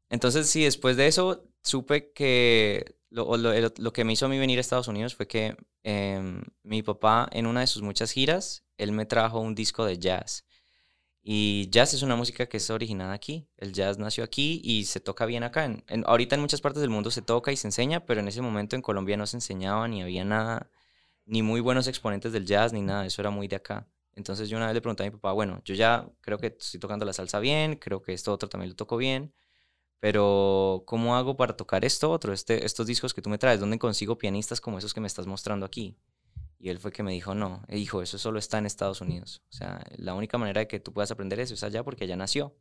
entonces sí, después de eso supe que lo, lo, lo, que me hizo a mí venir a Estados Unidos fue que eh, mi papá en una de sus muchas giras, él me trajo un disco de jazz. Y jazz es una música que es originada aquí. El jazz nació aquí y se toca bien acá. En, ahorita en muchas partes del mundo se toca y se enseña, pero en ese momento en Colombia no se enseñaba ni había nada, ni muy buenos exponentes del jazz ni nada. Eso era muy de acá. Entonces yo una vez le pregunté a mi papá, bueno, yo ya creo que estoy tocando la salsa bien, creo que esto otro también lo toco bien, pero ¿cómo hago para tocar esto otro, este, estos discos que tú me traes? ¿Dónde consigo pianistas como esos que me estás mostrando aquí? Y él fue que me dijo, no, hijo, eso solo está en Estados Unidos. O sea, la única manera de que tú puedas aprender eso es allá porque allá nació.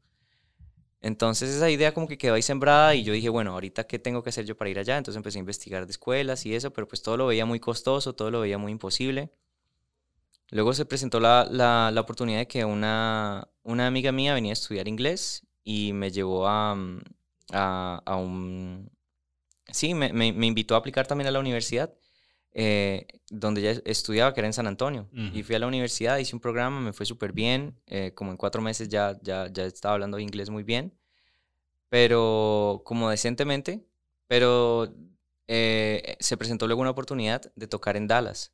Entonces esa idea como que quedó ahí sembrada y yo dije, bueno, ahorita qué tengo que hacer yo para ir allá. Entonces empecé a investigar de escuelas y eso, pero pues todo lo veía muy costoso, todo lo veía muy imposible. Luego se presentó la, la, la, oportunidad de que una, una amiga mía venía a estudiar inglés y me llevó a, mm, a, a un... Sí, me, me, me, invitó a aplicar también a la universidad, eh, donde ella estudiaba, que era en San Antonio. Y fui a la universidad, hice un programa, me fue súper bien, eh, como en cuatro meses ya, ya, ya estaba hablando inglés muy bien, pero como decentemente, pero eh, se presentó luego una oportunidad de tocar en Dallas.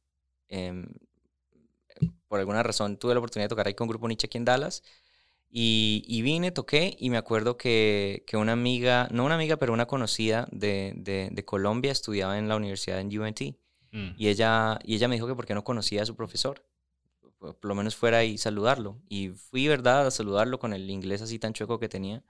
Em, por alguna razón tuve la oportunidad de tocar ahí con Grupo Nietzsche aquí en Dallas. Y, y, vine, toqué y me acuerdo que, que, una amiga, no una amiga, pero una conocida de, de, de Colombia estudiaba en la universidad en UNT. Mm. Y, ella, y ella me dijo que por qué no conocía a su profesor. Por, lo menos fuera y saludarlo. Y fui, ¿verdad?, a saludarlo con el inglés así tan chueco que tenía.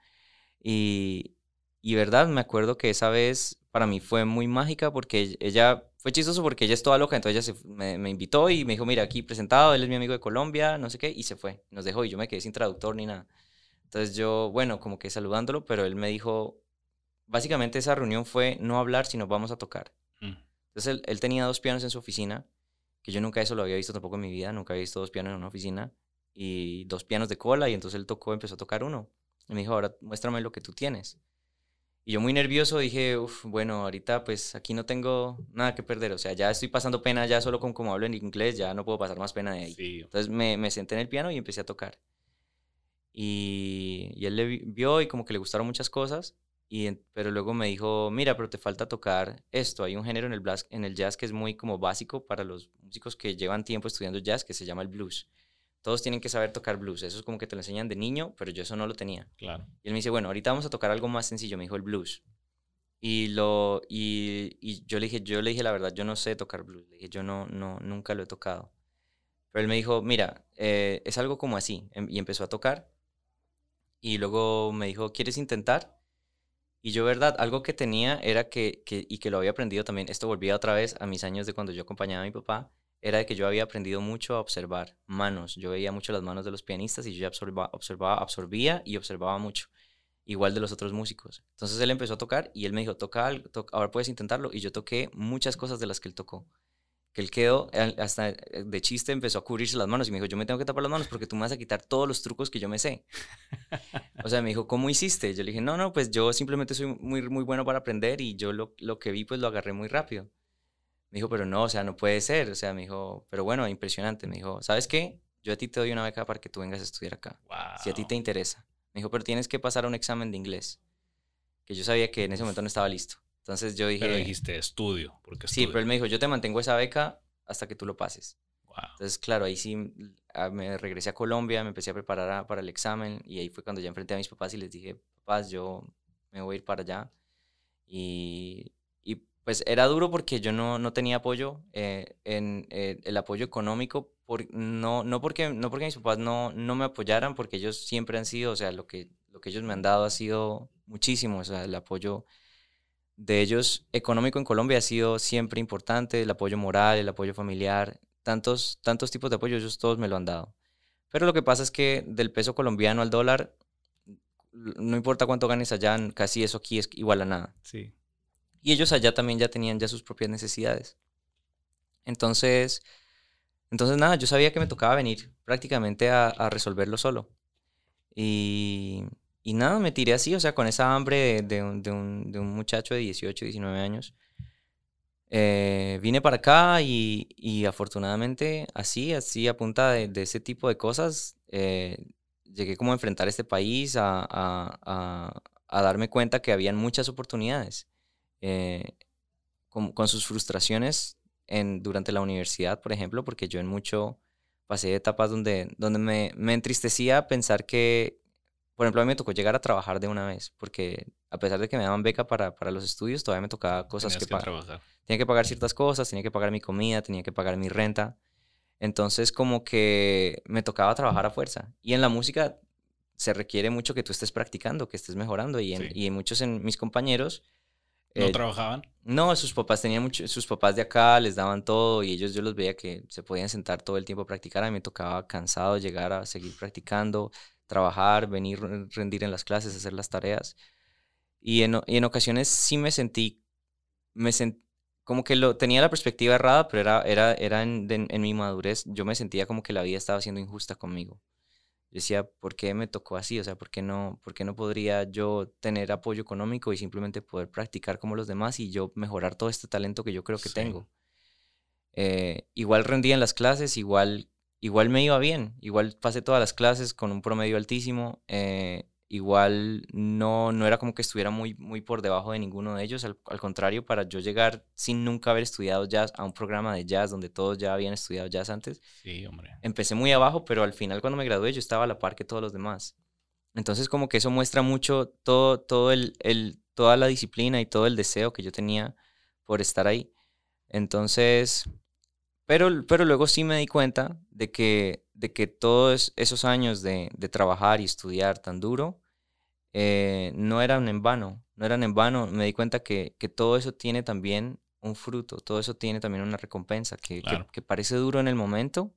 Y, y verdad, me acuerdo que esa vez para mí fue muy mágica porque ella, fue chistoso porque ella es toda loca, entonces ella se, me, me, invitó y me dijo, mira, aquí presentado, él es mi amigo de Colombia, no sé qué, y se fue, nos dejó y yo me quedé sin traductor ni nada. Entonces yo, bueno, como que saludándolo, pero él me dijo, básicamente esa reunión fue no hablar, sino vamos a tocar. Mm. Entonces él, él, tenía dos pianos en su oficina, que yo nunca eso lo había visto tampoco en mi vida, nunca había visto dos pianos en una oficina, y dos pianos de cola, y entonces él tocó, empezó a tocar uno. Y me dijo, ahora muéstrame lo que tú tienes. Y yo muy nervioso dije, Uf, bueno, ahorita pues aquí no tengo nada que perder, o sea, ya estoy pasando pena ya solo con como hablo en inglés, ya no puedo pasar más pena de ahí. Entonces me, me, senté en el piano y empecé a tocar. Y, y, él le vio y como que le gustaron muchas cosas, y, pero luego me dijo, mira, pero te falta tocar esto, hay un género en el, en el jazz que es muy como básico para los músicos que llevan tiempo estudiando jazz, que se llama el blues todos tienen que saber tocar blues. Eso es como que te lo enseñan de niño, pero yo eso no lo tenía. Claro. Y él me dice, bueno, ahorita vamos a tocar algo más sencillo, me dijo el blues. Y, lo, y, y, yo, le dije, yo le dije la verdad, yo no sé tocar blues. Le dije, yo no, no, nunca lo he tocado. Pero él me dijo, mira, eh, es algo como así. Em, y empezó a tocar. Y luego me dijo, ¿quieres intentar? Y yo, verdad, algo que tenía era que, que, y que lo había aprendido también, esto volvía otra vez a mis años de cuando yo acompañaba a mi papá, era de que yo había aprendido mucho a observar manos. Yo veía mucho las manos de los pianistas y yo ya observaba, absorbía y observaba mucho, igual de los otros músicos. Entonces él empezó a tocar y él me dijo, toca, ahora puedes intentarlo. Y yo toqué muchas cosas de las que él tocó que él quedó, hasta eh, de chiste empezó a cubrirse las manos y me dijo, yo me tengo que tapar las manos porque tú me vas a quitar todos los trucos que yo me sé. o sea, me dijo, ¿cómo hiciste? Yo le dije, no, no, pues yo simplemente soy muy, muy bueno para aprender y yo lo, lo que vi pues lo agarré muy rápido. Me dijo, pero no, o sea, no puede ser. O sea, me dijo, pero bueno, impresionante. Me dijo, ¿sabes qué? Yo a ti te doy una beca para que tú vengas a estudiar acá. Si a ti te interesa. Me dijo, pero tienes que pasar un examen de inglés. Que yo sabía que en ese momento no estaba listo. Entonces yo dije... Pero dijiste estudio, porque Sí, pero él me dijo, yo te mantengo esa beca hasta que tú lo pases. Entonces, claro, ahí sí ah, me regresé a Colombia, me empecé a preparar para el examen y ahí fue cuando ya enfrenté a mis papás y les dije, papás, yo me voy a ir para allá. Y pues era duro porque yo no, no tenía apoyo, eh, en eh, el apoyo económico, por, no, no, porque, no porque mis papás no, no me apoyaran, porque ellos siempre han sido, o sea, lo que, lo que ellos me han dado ha sido muchísimo, o sea, el apoyo de ellos económico en Colombia ha sido siempre importante, el apoyo moral, el apoyo familiar, tantos, tantos tipos de apoyo, ellos todos me lo han dado. Pero lo que pasa es que del peso colombiano al dólar, no importa cuánto ganes allá, casi eso aquí es igual a nada. Sí. Y ellos allá también ya tenían ya sus propias necesidades. Entonces, entonces nada, yo sabía que me tocaba venir prácticamente a, resolverlo solo. Y, y nada, me tiré así, o sea, con esa hambre de, un, de, un, de un, muchacho de 18, 19 años. Eh, vine para acá y, y, afortunadamente así, así a punta de, ese tipo de cosas, eh, llegué como a enfrentar este país, a, a, a, darme cuenta que habían muchas oportunidades. Eh, con, con, sus frustraciones en, durante la universidad, por ejemplo, porque yo en mucho pasé etapas donde, donde me, me entristecía pensar que, por ejemplo, a mí me tocó llegar a trabajar de una vez, porque a pesar de que me daban beca para, para los estudios, todavía me tocaba cosas que, pagar. Tenía que pagar ciertas cosas, tenía que pagar mi comida, tenía que pagar mi renta. Entonces, como que me tocaba trabajar a fuerza. Y en la música se requiere mucho que tú estés practicando, que estés mejorando. Y, en, y muchos en mis compañeros... ¿No eh, trabajaban? No, sus papás tenían mucho, sus papás de acá les daban todo y ellos yo los veía que se podían sentar todo el tiempo a practicar. A mí me tocaba cansado llegar a seguir practicando trabajar, venir, rendir en las clases, hacer las tareas. Y en, y en ocasiones sí me sentí, me sent, como que lo, tenía la perspectiva errada, pero era, era, era en, en, mi madurez, yo me sentía como que la vida estaba siendo injusta conmigo. Yo decía, ¿por qué me tocó así? O sea, ¿por qué no, por qué no podría yo tener apoyo económico y simplemente poder practicar como los demás y yo mejorar todo este talento que yo creo que tengo? Eh, igual rendía en las clases, igual igual me iba bien, igual pasé todas las clases con un promedio altísimo, eh, igual no, no era como que estuviera muy, muy por debajo de ninguno de ellos, al, contrario, para yo llegar sin nunca haber estudiado jazz a un programa de jazz donde todos ya habían estudiado jazz antes, sí, hombre. empecé muy abajo, pero al final cuando me gradué yo estaba a la par que todos los demás. Entonces como que eso muestra mucho todo, todo el, el, toda la disciplina y todo el deseo que yo tenía por estar ahí. Entonces, pero, pero luego sí me di cuenta de que, de que todos esos años de, de trabajar y estudiar tan duro eh, no eran en vano, no eran en vano. Me di cuenta que, que, todo eso tiene también un fruto, todo eso tiene también una recompensa, que, que, parece duro en el momento,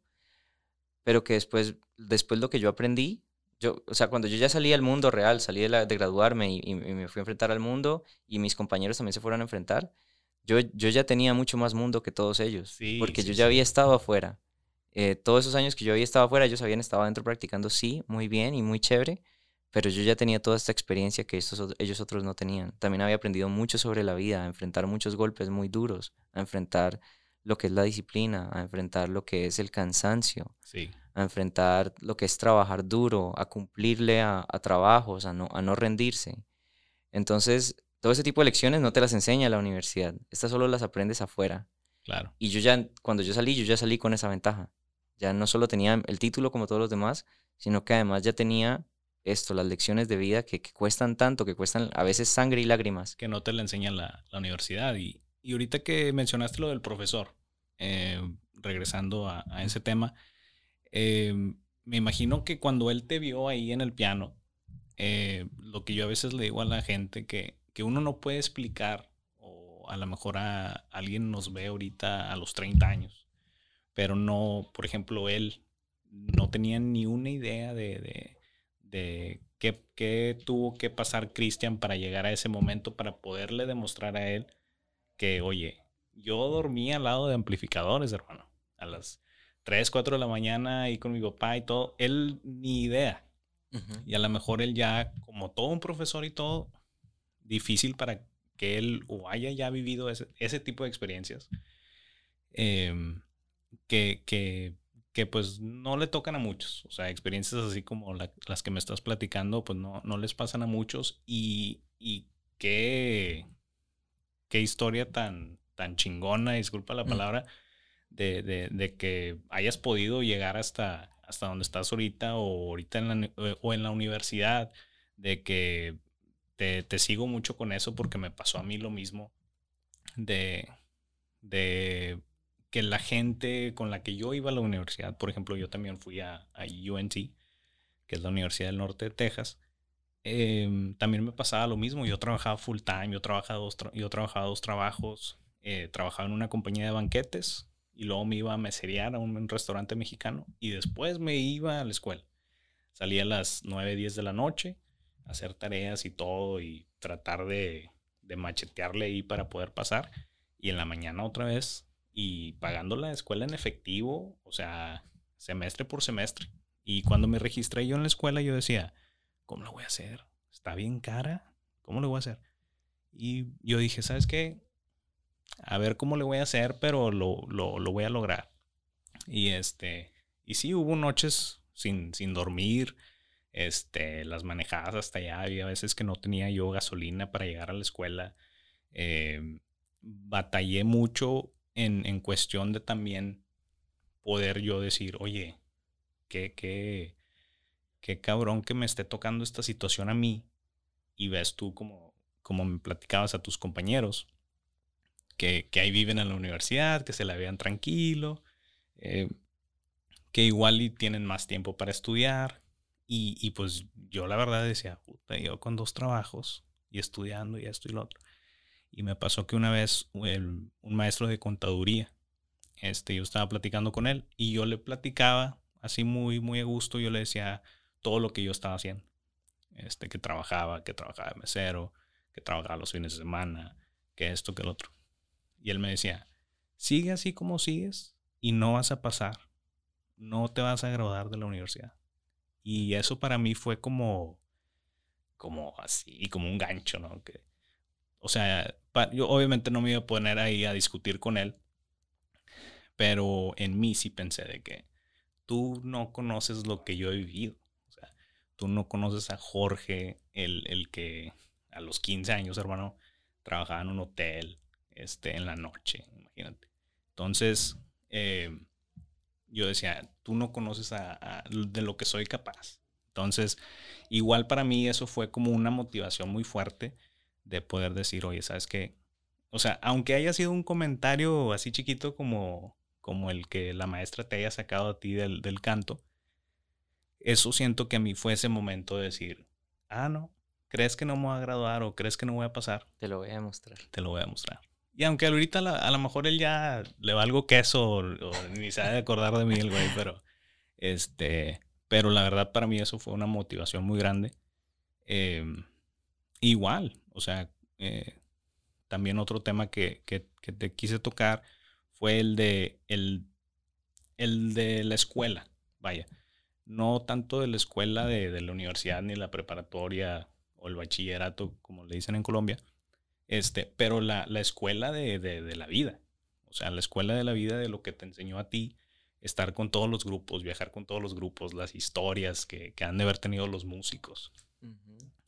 pero que después, después lo que yo aprendí, yo, o sea, cuando yo ya salí al mundo real, salí de, la, de graduarme y, y, me fui a enfrentar al mundo y mis compañeros también se fueron a enfrentar, yo, yo ya tenía mucho más mundo que todos ellos, porque yo ya había estado afuera. Eh, todos esos años que yo había estado afuera, ellos habían estado adentro practicando, sí, muy bien y muy chévere, pero yo ya tenía toda esta experiencia que estos, ellos otros no tenían. También había aprendido mucho sobre la vida, a enfrentar muchos golpes muy duros, a enfrentar lo que es la disciplina, a enfrentar lo que es el cansancio, a enfrentar lo que es trabajar duro, a cumplirle a, a trabajos, a no, a no rendirse. Entonces, todo ese tipo de lecciones no te las enseña la universidad. Estas solo las aprendes afuera. Claro. Y yo ya, cuando yo salí, yo ya salí con esa ventaja. Ya no solo tenía el título como todos los demás, sino que además ya tenía esto, las lecciones de vida que, cuestan tanto, que cuestan a veces sangre y lágrimas. Que no te la enseña la, la universidad. Y, y, ahorita que mencionaste lo del profesor, eh, regresando a, a, ese tema, eh, me imagino que cuando él te vio ahí en el piano, eh, lo que yo a veces le digo a la gente que que uno no puede explicar, o a lo mejor a alguien nos ve ahorita a los 30 años, pero no, por ejemplo, él no tenía ni una idea de, de, qué, qué, tuvo que pasar Cristian para llegar a ese momento, para poderle demostrar a él que, oye, yo dormía al lado de amplificadores, hermano, a las 3, 4 de la mañana y con mi papá y todo, él ni idea. Y a lo mejor él ya, como todo un profesor y todo, difícil para que él o haya ya vivido ese, ese tipo de experiencias. Em, que, que, que, pues no le tocan a muchos. O sea, experiencias así como las que me estás platicando, pues no, no les pasan a muchos. Y, y qué, qué historia tan, tan chingona, disculpa la mm. palabra, de, de, de, que hayas podido llegar hasta, hasta donde estás ahorita o ahorita en la, o en la universidad, de que te, te, sigo mucho con eso porque me pasó a mí lo mismo de, de que la gente con la que yo iba a la universidad, por ejemplo, yo también fui a, a UNT, que es la Universidad del Norte de Texas, em, también me pasaba lo mismo. Yo trabajaba full time, yo trabajaba dos, yo trabajaba dos trabajos, eh, trabajaba en una compañía de banquetes y luego me iba a meserear a un, restaurante mexicano y después me iba a la escuela. Salía a las 9, 10 de la noche a hacer tareas y todo y tratar de, de machetearle ahí para poder pasar. Y en la mañana otra vez y pagando la escuela en efectivo, o sea, semestre por semestre. Y cuando me registré yo en la escuela, yo decía, ¿cómo lo voy a hacer? Está bien cara, ¿cómo lo voy a hacer? Y yo dije, ¿sabes qué? A ver cómo le voy a hacer, pero lo, lo, lo voy a lograr. Y este, y sí, hubo noches sin, sin dormir, este, las manejadas hasta allá, había veces que no tenía yo gasolina para llegar a la escuela. Eh, batallé mucho en, cuestión de también poder yo decir, oye, qué, qué, qué cabrón que me esté tocando esta situación a mí y ves tú como, como me platicabas a tus compañeros, que, que ahí viven en la universidad, que se la vean tranquilo, eh, que igual y tienen más tiempo para estudiar. Y, y, pues yo la verdad decía, puta, yo con dos trabajos y estudiando y esto y lo otro. Y me pasó que una vez un maestro de contaduría, este, yo estaba platicando con él y yo le platicaba así muy, muy a gusto, yo le decía todo lo que yo estaba haciendo. Este, que trabajaba, que trabajaba de mesero, que trabajaba los fines de semana, que esto, que el otro. Y él me decía, sigue así como sigues y no vas a pasar, no te vas a graduar de la universidad. Y eso para mí fue como, como así, como un gancho, ¿no? Que, o sea, yo obviamente no me iba a poner ahí a discutir con él, pero en mí sí pensé de que tú no conoces lo que yo he vivido. Tú no conoces a Jorge, el, el que a los 15 años, hermano, trabajaba en un hotel este, en la noche, imagínate. Entonces, eh, yo decía, tú no conoces a, de lo que soy capaz. Entonces, igual para mí eso fue como una motivación muy fuerte de poder decir, oye, ¿sabes qué? O sea, aunque haya sido un comentario así chiquito como, como el que la maestra te haya sacado a ti del, del canto, eso siento que a mí fue ese momento de decir, ah, no, ¿crees que no me voy a graduar o crees que no voy a pasar? Te lo voy a demostrar. Te lo voy a mostrar. Y aunque ahorita a lo mejor él ya le va algo queso o, ni sabe de acordar de mí el güey, pero este, pero la verdad para mí eso fue una motivación muy grande. Em, igual, o sea, eh, también otro tema que, te quise tocar fue el de, el, el de la escuela, vaya. No tanto de la escuela de, la universidad ni la preparatoria o el bachillerato, como le dicen en Colombia, este, pero la, escuela de, la vida. O sea, la escuela de la vida de lo que te enseñó a ti, estar con todos los grupos, viajar con todos los grupos, las historias que, han de haber tenido los músicos.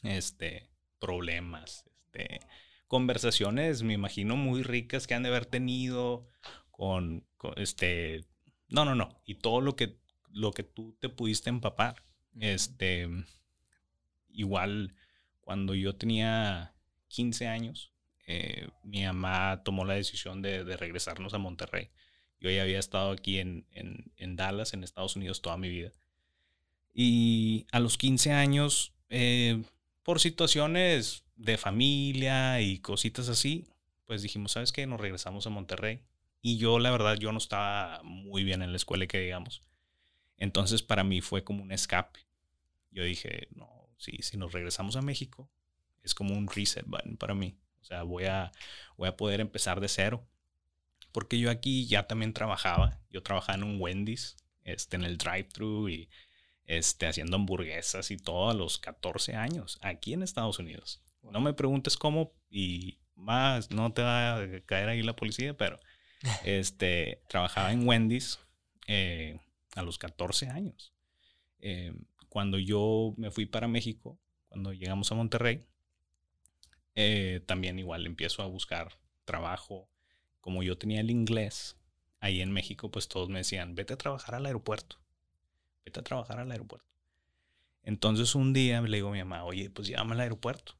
Este, problemas, este, conversaciones, me imagino, muy ricas que han de haber tenido con, este, no, no, no, y todo lo que, lo que tú te pudiste empapar. Este, igual, cuando yo tenía 15 años, eh, mi mamá tomó la decisión de, regresarnos a Monterrey. Yo ya había estado aquí en, en, Dallas, en Estados Unidos, toda mi vida. Y a los 15 años, eh, por situaciones de familia y cositas así, pues dijimos, ¿sabes qué? Nos regresamos a Monterrey. Y yo, la verdad, yo no estaba muy bien en la escuela, que digamos. Entonces, para mí fue como un escape. Yo dije, no, sí, si nos regresamos a México, es como un reset para mí. O sea, voy a, voy a poder empezar de cero. Porque yo aquí ya también trabajaba. Yo trabajaba en un Wendy's, este, en el drive-thru y este, haciendo hamburguesas y todo a los 14 años, aquí en Estados Unidos. No me preguntes cómo y más, no te va a caer ahí la policía, pero <laughs> este, trabajaba en Wendy's eh, a los 14 años. Eh, cuando yo me fui para México, cuando llegamos a Monterrey, eh, también igual empiezo a buscar trabajo. Como yo tenía el inglés, ahí en México, pues todos me decían, vete a trabajar al aeropuerto, a trabajar al aeropuerto. Entonces un día le digo a mi mamá, oye, pues llévame al aeropuerto.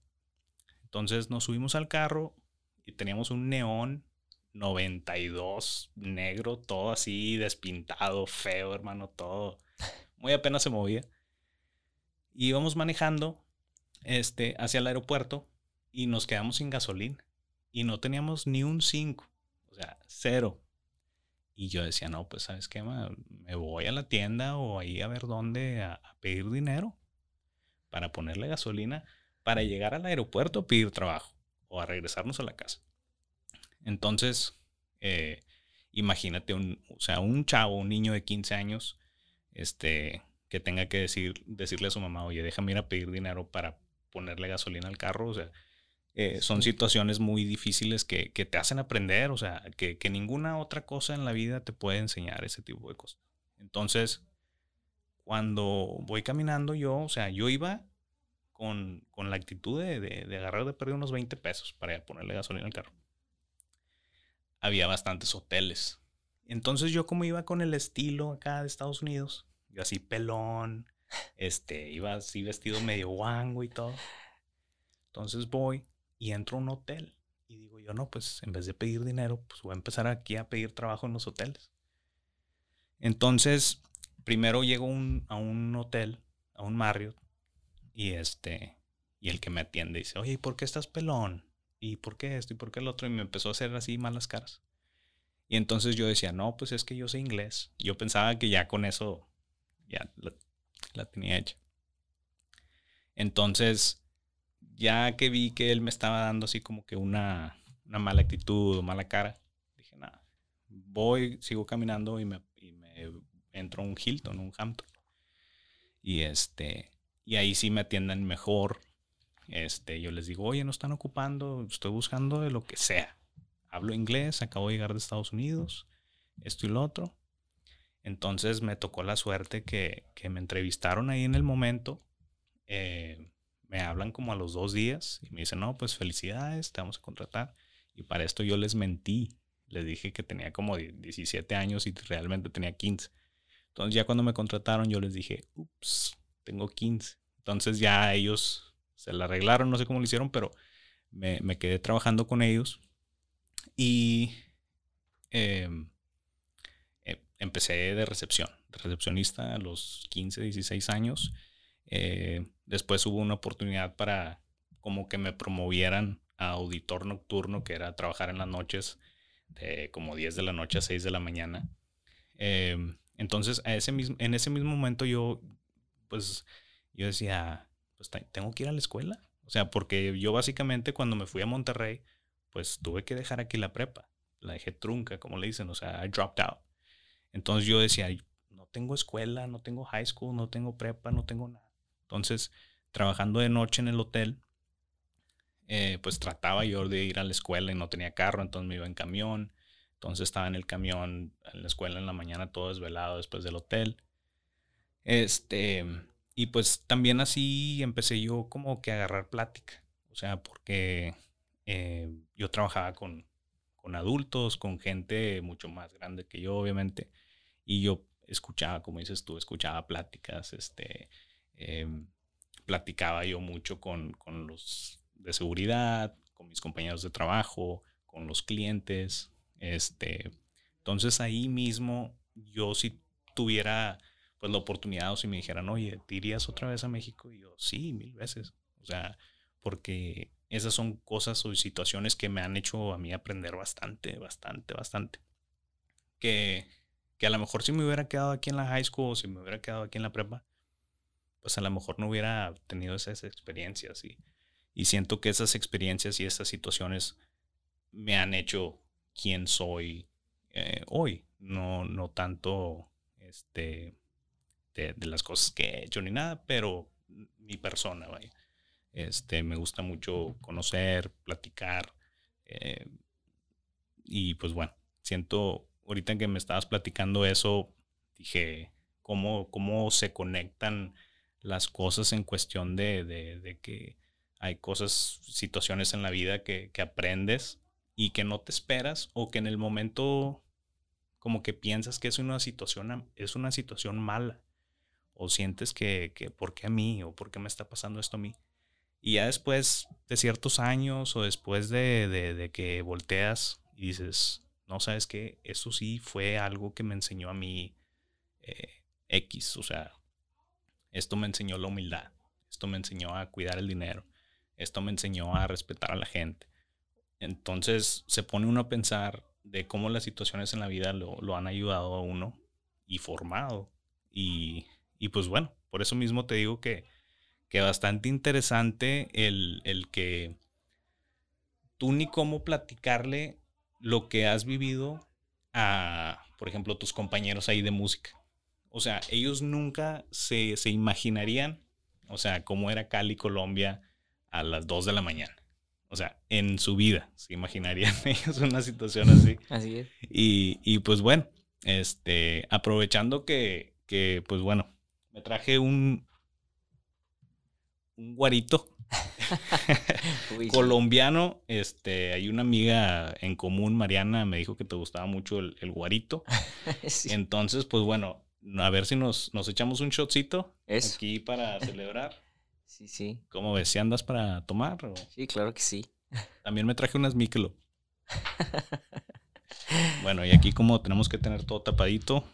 Entonces nos subimos al carro y teníamos un neón 92 negro, todo así despintado, feo, hermano, todo. Muy apenas se movía. Y íbamos manejando este, hacia el aeropuerto y nos quedamos sin gasolina. Y no teníamos ni un 5, o sea, cero. Y yo decía, no, pues sabes qué, me voy a la tienda o ahí a ver dónde a, pedir dinero para ponerle gasolina para llegar al aeropuerto a pedir trabajo o a regresarnos a la casa. Entonces, eh, imagínate un, o sea, un chavo, un niño de 15 años, este, que tenga que decir, decirle a su mamá, oye, déjame ir a pedir dinero para ponerle gasolina al carro, o sea, eh, son situaciones muy difíciles que, que, te hacen aprender, o sea, que, que, ninguna otra cosa en la vida te puede enseñar ese tipo de cosas. Entonces, cuando voy caminando yo, o sea, yo iba con, con la actitud de, de, de, agarrar de perder unos 20 pesos para ponerle gasolina al carro. Había bastantes hoteles. Entonces yo como iba con el estilo acá de Estados Unidos, yo así pelón, este, iba así vestido medio guango y todo. Entonces voy y entro a un hotel. Y digo yo, no, pues en vez de pedir dinero, pues voy a empezar aquí a pedir trabajo en los hoteles. Entonces, primero llego a un hotel, a un Marriott, y este, y el que me atiende dice, oye, ¿por qué estás pelón? ¿Y por qué esto? ¿Y por qué el otro? Y me empezó a hacer así malas caras. Y entonces yo decía, no, pues es que yo sé inglés. Yo pensaba que ya con eso ya la, la tenía hecha. Entonces, ya que vi que él me estaba dando así como que una, una mala actitud o mala cara, dije, nada, voy, sigo caminando y me, entro a un Hilton, un Hampton. Y este, y ahí sí me atiendan mejor. Este, yo les digo, oye, no están ocupando, estoy buscando de lo que sea. Hablo inglés, acabo de llegar de Estados Unidos, esto y lo otro. Entonces me tocó la suerte que, que me entrevistaron ahí en el momento. Eh, me hablan como a los dos días y me dicen, no, pues felicidades, te vamos a contratar. Y para esto yo les mentí. Les dije que tenía como 17 años y realmente tenía 15. Entonces ya cuando me contrataron yo les dije, ups, tengo 15. Entonces ya ellos se la arreglaron, no sé cómo lo hicieron, pero me, quedé trabajando con ellos. Y eh, empecé de recepción, recepcionista a los 15, 16 años. Eh, después hubo una oportunidad para como que me promovieran a auditor nocturno, que era trabajar en las noches de como 10 de la noche a 6 de la mañana. Em, entonces, a ese mismo, en ese mismo momento yo, pues, yo decía, pues tengo que ir a la escuela. O sea, porque yo básicamente cuando me fui a Monterrey, pues tuve que dejar aquí la prepa. La dejé trunca, como le dicen, o sea, I dropped out. Entonces yo decía, no tengo escuela, no tengo high school, no tengo prepa, no tengo nada. Entonces, trabajando de noche en el hotel, eh, pues trataba yo de ir a la escuela y no tenía carro, entonces me iba en camión. Entonces estaba en el camión, en la escuela en la mañana, todo desvelado después del hotel. Este, y pues también así empecé yo como que a agarrar plática. O sea, porque eh, yo trabajaba con, con adultos, con gente mucho más grande que yo, obviamente. Y yo escuchaba, como dices tú, escuchaba pláticas, este, Em, platicaba yo mucho con, con, los de seguridad, con mis compañeros de trabajo, con los clientes. Este, entonces ahí mismo yo si tuviera pues la oportunidad o si me dijeran, oye, ¿te irías otra vez a México? Y yo, sí, mil veces. O sea, porque esas son cosas o situaciones que me han hecho a mí aprender bastante, bastante, bastante. Que, que a lo mejor si me hubiera quedado aquí en la high school o si me hubiera quedado aquí en la prepa, pues a lo mejor no hubiera tenido esas experiencias. Y, y siento que esas experiencias y esas situaciones me han hecho quien soy eh, hoy. No, no tanto este, de, las cosas que he hecho ni nada, pero mi persona, vaya. Este, me gusta mucho conocer, platicar. Eh, y pues bueno, siento, ahorita que me estabas platicando eso, dije, ¿cómo, cómo se conectan las cosas en cuestión de, de, que hay cosas, situaciones en la vida que, que, aprendes y que no te esperas o que en el momento como que piensas que es una situación, es una situación mala o sientes que, que ¿por qué a mí? o ¿por qué me está pasando esto a mí? Y ya después de ciertos años o después de, de, que volteas y dices, no sabes qué, eso sí fue algo que me enseñó a mí eh, X, o sea, esto me enseñó la humildad, esto me enseñó a cuidar el dinero, esto me enseñó a respetar a la gente. Entonces se pone uno a pensar de cómo las situaciones en la vida lo, lo han ayudado a uno y formado. Y, y pues bueno, por eso mismo te digo que que bastante interesante el, el que tú ni cómo platicarle lo que has vivido a, por ejemplo, tus compañeros ahí de música. O sea, ellos nunca se, se imaginarían, o sea, cómo era Cali, Colombia a las 2 de la mañana. O sea, en su vida se imaginarían <laughs> ellos una situación así. Así es. Y, y pues bueno, este, aprovechando que, que, pues bueno, me traje un, un guarito <laughs> colombiano. Este, hay una amiga en común, Mariana, me dijo que te gustaba mucho el, guarito. <laughs> Entonces, pues bueno, a ver si nos, nos echamos un shotcito aquí para <laughs> celebrar. Sí, sí. ¿Cómo ves? ¿Si andas para tomar? Sí, claro que sí. También me traje unas Mikelo. <laughs> bueno, y aquí como tenemos que tener todo tapadito,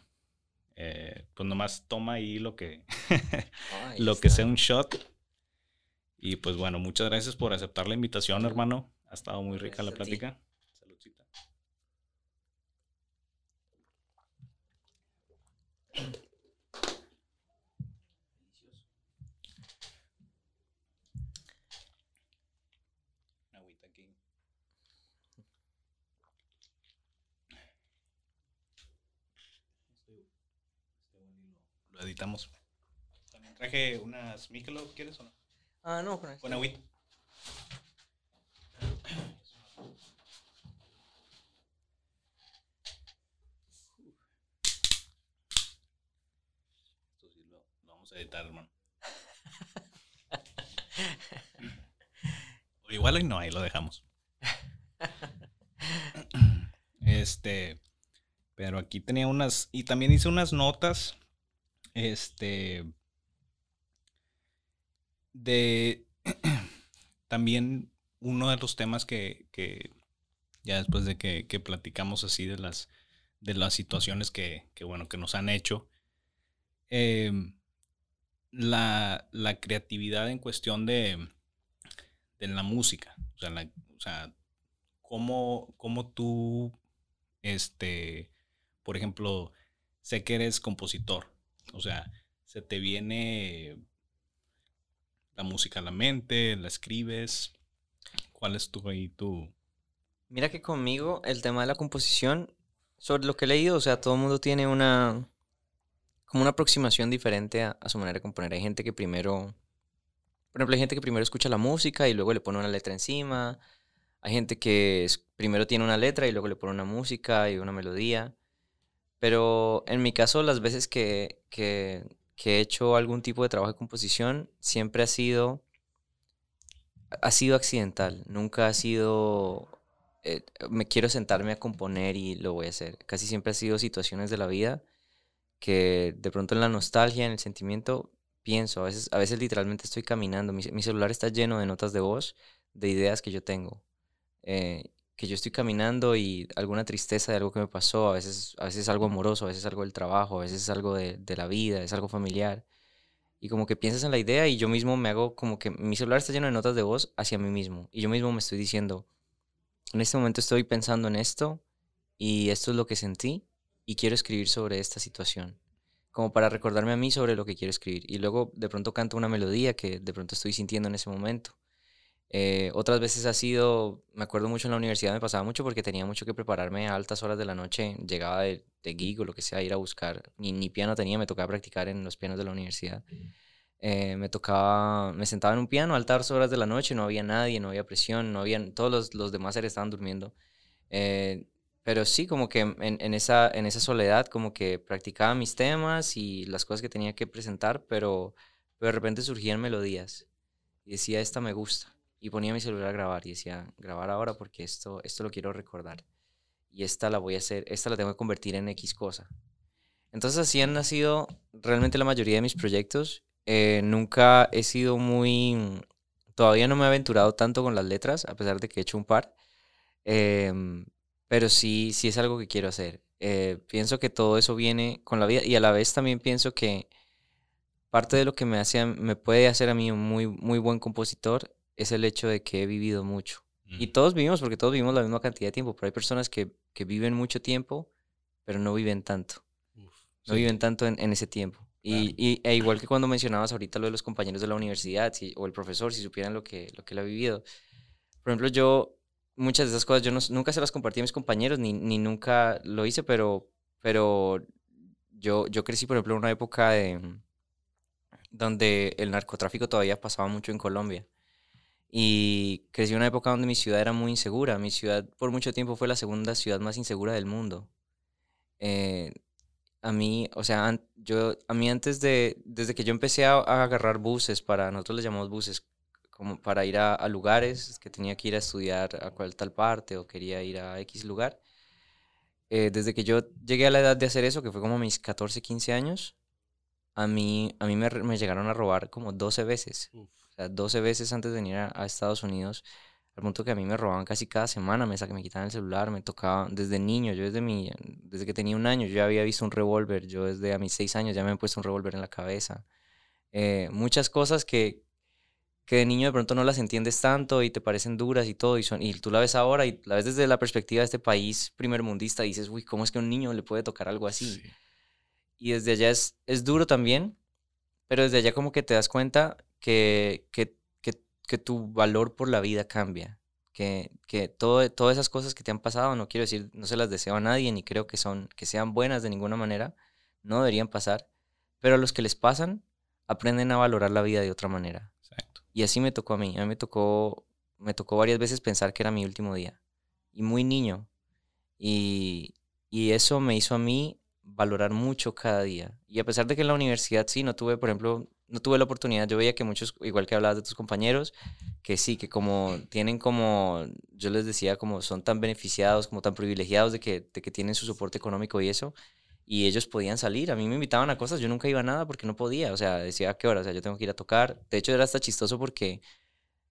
eh, pues nomás toma ahí lo que, <laughs> lo que sea un shot y pues bueno, muchas gracias por aceptar la invitación, hermano. Ha estado muy rica la plática. Agüita aquí. Este, este lo editamos. También traje unas Michelob, ¿quieres o no? Ah, no, con Con agüita. Esto sí editar, hermano. o igual hoy no, ahí lo dejamos. Este, pero aquí tenía unas, y también hice unas notas, este, de <clears throat> también uno de los temas que, que ya después de que, que, platicamos así de las, de las situaciones que, que bueno, que nos han hecho, eh, la, la, creatividad en cuestión de, de la música, o sea, o sea cómo, cómo tú, este, por ejemplo, sé que eres compositor, o sea, se te viene la música a la mente, la escribes. ¿Cuál es tu ahí tu? Mira que conmigo el tema de la composición, sobre lo que he leído, o sea, todo el mundo tiene una como una aproximación diferente a, su manera de componer. Hay gente que primero, por ejemplo, hay gente que primero escucha la música y luego le pone una letra encima. Hay gente que primero tiene una letra y luego le pone una música y una melodía. Pero en mi caso, las veces que, que que he hecho algún tipo de trabajo de composición siempre ha sido ha sido accidental, nunca ha sido eh, me quiero sentarme a componer y lo voy a hacer. Casi siempre ha sido situaciones de la vida que de pronto en la nostalgia, en el sentimiento, pienso, a veces, a veces literalmente estoy caminando, mi, celular está lleno de notas de voz, de ideas que yo tengo. Eh, que yo estoy caminando y alguna tristeza de algo que me pasó, a veces, a veces algo amoroso, a veces algo del trabajo, a veces es algo de, de la vida, es algo familiar. y como que piensas en la idea y yo mismo me hago como que mi celular está lleno de notas de voz hacia mí mismo y yo mismo me estoy diciendo, en este momento estoy pensando en esto y esto es lo que sentí y quiero escribir sobre esta situación, como para recordarme a mí sobre lo que quiero escribir. Y luego de pronto canto una melodía que de pronto estoy sintiendo en ese momento. Eh, otras veces ha sido, me acuerdo mucho en la universidad, me pasaba mucho porque tenía mucho que prepararme a altas horas de la noche, llegaba de, de o lo que sea, ir a buscar, ni, ni piano tenía, me tocaba practicar en los pianos de la universidad. Eh, me tocaba, me sentaba en un piano a altas horas de la noche, no había nadie, no había presión, no había, todos los, los demás seres estaban durmiendo. Eh, pero sí, como que en, en, esa, en esa soledad, como que practicaba mis temas y las cosas que tenía que presentar, pero, de repente surgían melodías y decía, esta me gusta. Y ponía mi celular a grabar y decía, grabar ahora porque esto, esto lo quiero recordar. Y esta la voy a hacer, esta la tengo que convertir en X cosa. Entonces así han nacido realmente la mayoría de mis proyectos. Eh, nunca he sido muy... Todavía no me he aventurado tanto con las letras, a pesar de que he hecho un par. Em, pero sí, sí es algo que quiero hacer. Eh, pienso que todo eso viene con la vida y a la vez también pienso que parte de lo que me, hace, me puede hacer a mí un muy, muy buen compositor es el hecho de que he vivido mucho. Y todos vivimos, porque todos vivimos la misma cantidad de tiempo, pero hay personas que, que viven mucho tiempo, pero no viven tanto. no viven tanto en, en ese tiempo. Y, y, e igual que cuando mencionabas ahorita lo de los compañeros de la universidad o el profesor, si supieran lo que, lo que él ha vivido. Por ejemplo, yo muchas de esas cosas yo no, nunca se las compartí a mis compañeros, ni, ni nunca lo hice, pero, pero yo, yo crecí, por ejemplo, en una época de, donde el narcotráfico todavía pasaba mucho en Colombia. Y crecí en una época donde mi ciudad era muy insegura. Mi ciudad por mucho tiempo fue la segunda ciudad más insegura del mundo. Eh, a mí, o sea, yo, a mí antes de, desde que yo empecé a, agarrar buses para, nosotros les llamamos buses, como para ir a, lugares que tenía que ir a estudiar a cual tal parte o quería ir a X lugar. Eh, desde que yo llegué a la edad de hacer eso, que fue como mis 14, 15 años, a mí, a mí me, me llegaron a robar como 12 veces. O sea, 12 veces antes de venir a, Estados Unidos, al punto que a mí me robaban casi cada semana, me, me quitaban el celular, me tocaba desde niño, yo desde, mi, desde que tenía un año, yo ya había visto un revólver, yo desde a mis 6 años ya me he puesto un revólver en la cabeza. Eh, muchas cosas que, que de niño de pronto no las entiendes tanto y te parecen duras y todo, y, son, y tú la ves ahora y la ves desde la perspectiva de este país primer mundista y dices, uy, ¿cómo es que a un niño le puede tocar algo así? Y desde allá es, es duro también, pero desde allá como que te das cuenta que, que, que, tu valor por la vida cambia. Que, que todo, todas esas cosas que te han pasado, no quiero decir, no se las deseo a nadie, ni creo que, son, que sean buenas de ninguna manera, no deberían pasar, pero a los que les pasan, aprenden a valorar la vida de otra manera. Y así me tocó a mí. A mí me tocó, me tocó varias veces pensar que era mi último día. Y muy niño. Y, y eso me hizo a mí valorar mucho cada día. Y a pesar de que en la universidad sí, no tuve, por ejemplo, no tuve la oportunidad, yo veía que muchos, igual que hablabas de tus compañeros, que sí, que como tienen como, yo les decía, como son tan beneficiados, como tan privilegiados de que, de que tienen su soporte económico y eso, y ellos podían salir. A mí me invitaban a cosas, yo nunca iba a nada porque no podía, o sea, decía a qué hora, o sea, yo tengo que ir a tocar. De hecho, era hasta chistoso porque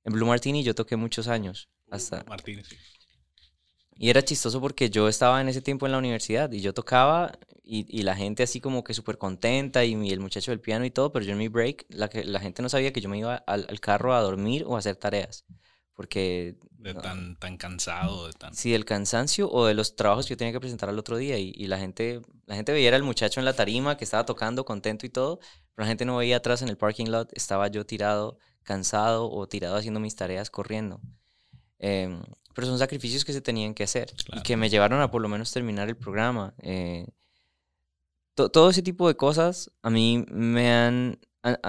en Blue Martini yo toqué muchos años. Hasta... Martini, sí. Y era chistoso porque yo estaba en ese tiempo en la universidad y yo tocaba y, y la gente así como que súper contenta y, el muchacho del piano y todo, pero yo en mi break la, que, la gente no sabía que yo me iba al, al carro a dormir o a hacer tareas. Porque... De tan, tan cansado, de tan... Sí, del cansancio o de los trabajos que yo tenía que presentar al otro día. Y, y la, gente, la gente veía al muchacho en la tarima que estaba tocando contento y todo, pero la gente no veía atrás en el parking lot, estaba yo tirado, cansado o tirado haciendo mis tareas corriendo. Eh, pero son sacrificios que se tenían que hacer y que me llevaron a por lo menos terminar el programa. Eh, todo ese tipo de cosas a mí me han,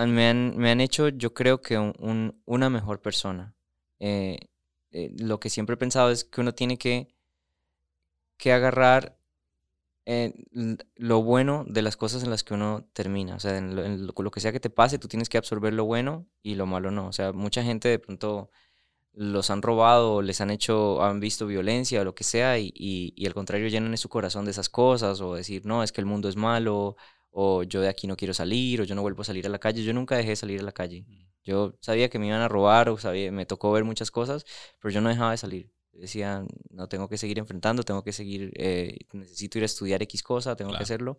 me han, me han hecho, yo creo que un, una mejor persona. Eh, eh, lo que siempre he pensado es que uno tiene que, que agarrar lo bueno de las cosas en las que uno termina. O sea, en lo, lo, que sea que te pase, tú tienes que absorber lo bueno y lo malo no. O sea, mucha gente de pronto los han robado, les han hecho, han visto violencia o lo que sea, y, y, al contrario llenan su corazón de esas cosas, o decir, no, es que el mundo es malo, o yo de aquí no quiero salir, o yo no vuelvo a salir a la calle. Yo nunca dejé de salir a la calle. Yo sabía que me iban a robar, o sabía, me tocó ver muchas cosas, pero yo no dejaba de salir. Decía, no tengo que seguir enfrentando, tengo que seguir, eh, necesito ir a estudiar X cosa, tengo que hacerlo.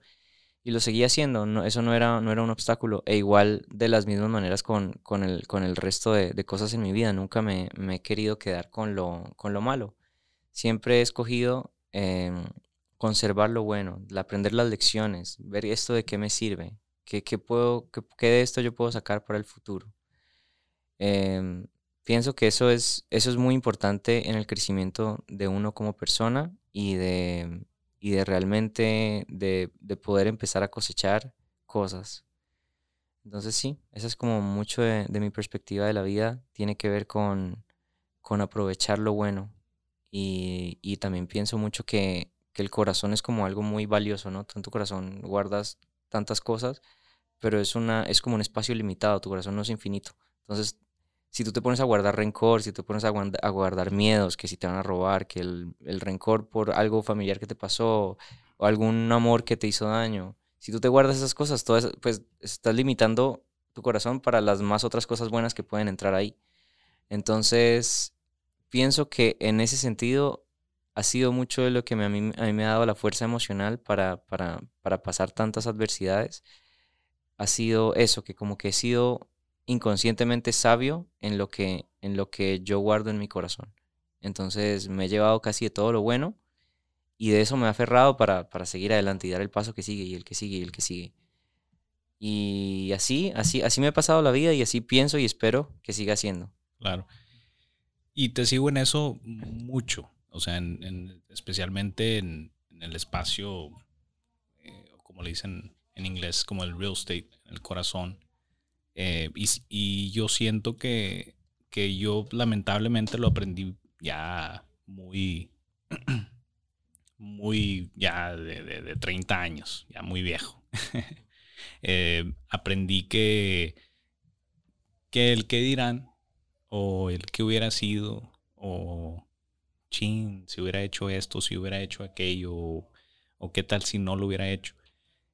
y lo seguía haciendo, no, eso no era, no era un obstáculo. E igual de las mismas maneras con, con, el, con el resto de, de, cosas en mi vida, nunca me, me, he querido quedar con lo, con lo malo. Siempre he escogido em, conservar lo bueno, aprender las lecciones, ver esto de qué me sirve, qué, qué puedo, qué, qué, de esto yo puedo sacar para el futuro. Em, pienso que eso es, eso es muy importante en el crecimiento de uno como persona y de y de realmente de, de, poder empezar a cosechar cosas. Entonces sí, eso es como mucho de, de mi perspectiva de la vida, tiene que ver con, con aprovechar lo bueno. Y, y también pienso mucho que, que, el corazón es como algo muy valioso, ¿no? Tanto corazón guardas tantas cosas, pero es, una, es como un espacio limitado, tu corazón no es infinito. Entonces si tú te pones a guardar rencor, si te pones a, guardar miedos, que si te van a robar, que el, rencor por algo familiar que te pasó o algún amor que te hizo daño, si tú te guardas esas cosas, todas, pues estás limitando tu corazón para las más otras cosas buenas que pueden entrar ahí. Entonces, pienso que en ese sentido ha sido mucho de lo que a, mí, a mí me ha dado la fuerza emocional para, para, para pasar tantas adversidades. Ha sido eso, que como que he sido inconscientemente sabio en lo que, en lo que yo guardo en mi corazón. Entonces me he llevado casi de todo lo bueno y de eso me he aferrado para, para seguir adelante y dar el paso que sigue y el que sigue y el que sigue. Y así, así, así me ha pasado la vida y así pienso y espero que siga siendo. Claro. Y te sigo en eso mucho, o sea, en, especialmente en, el espacio, eh, como le dicen en inglés, como el real estate, el corazón. Eh, y, yo siento que, que, yo lamentablemente lo aprendí ya muy, <clears throat> muy, ya de, de, 30 años, ya muy viejo. <laughs> Eh, aprendí que, que el que dirán, o el que hubiera sido, o chin, si hubiera hecho esto, si hubiera hecho aquello, o, qué tal si no lo hubiera hecho.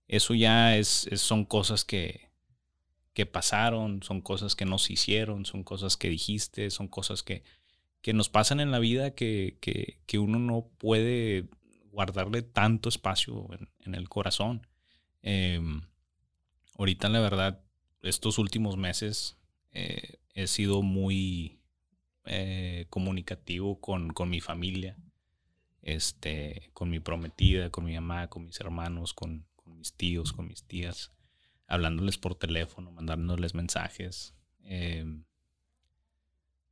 Eso ya es son cosas que, que pasaron, son cosas que nos hicieron, son cosas que dijiste, son cosas que, que nos pasan en la vida que, que, uno no puede guardarle tanto espacio en, el corazón. Em, ahorita, la verdad, estos últimos meses eh, he sido muy eh, comunicativo con, con, mi familia, este, con mi prometida, con mi mamá, con mis hermanos, con, con mis tíos, con mis tías hablándoles por teléfono, mandándoles mensajes. Em,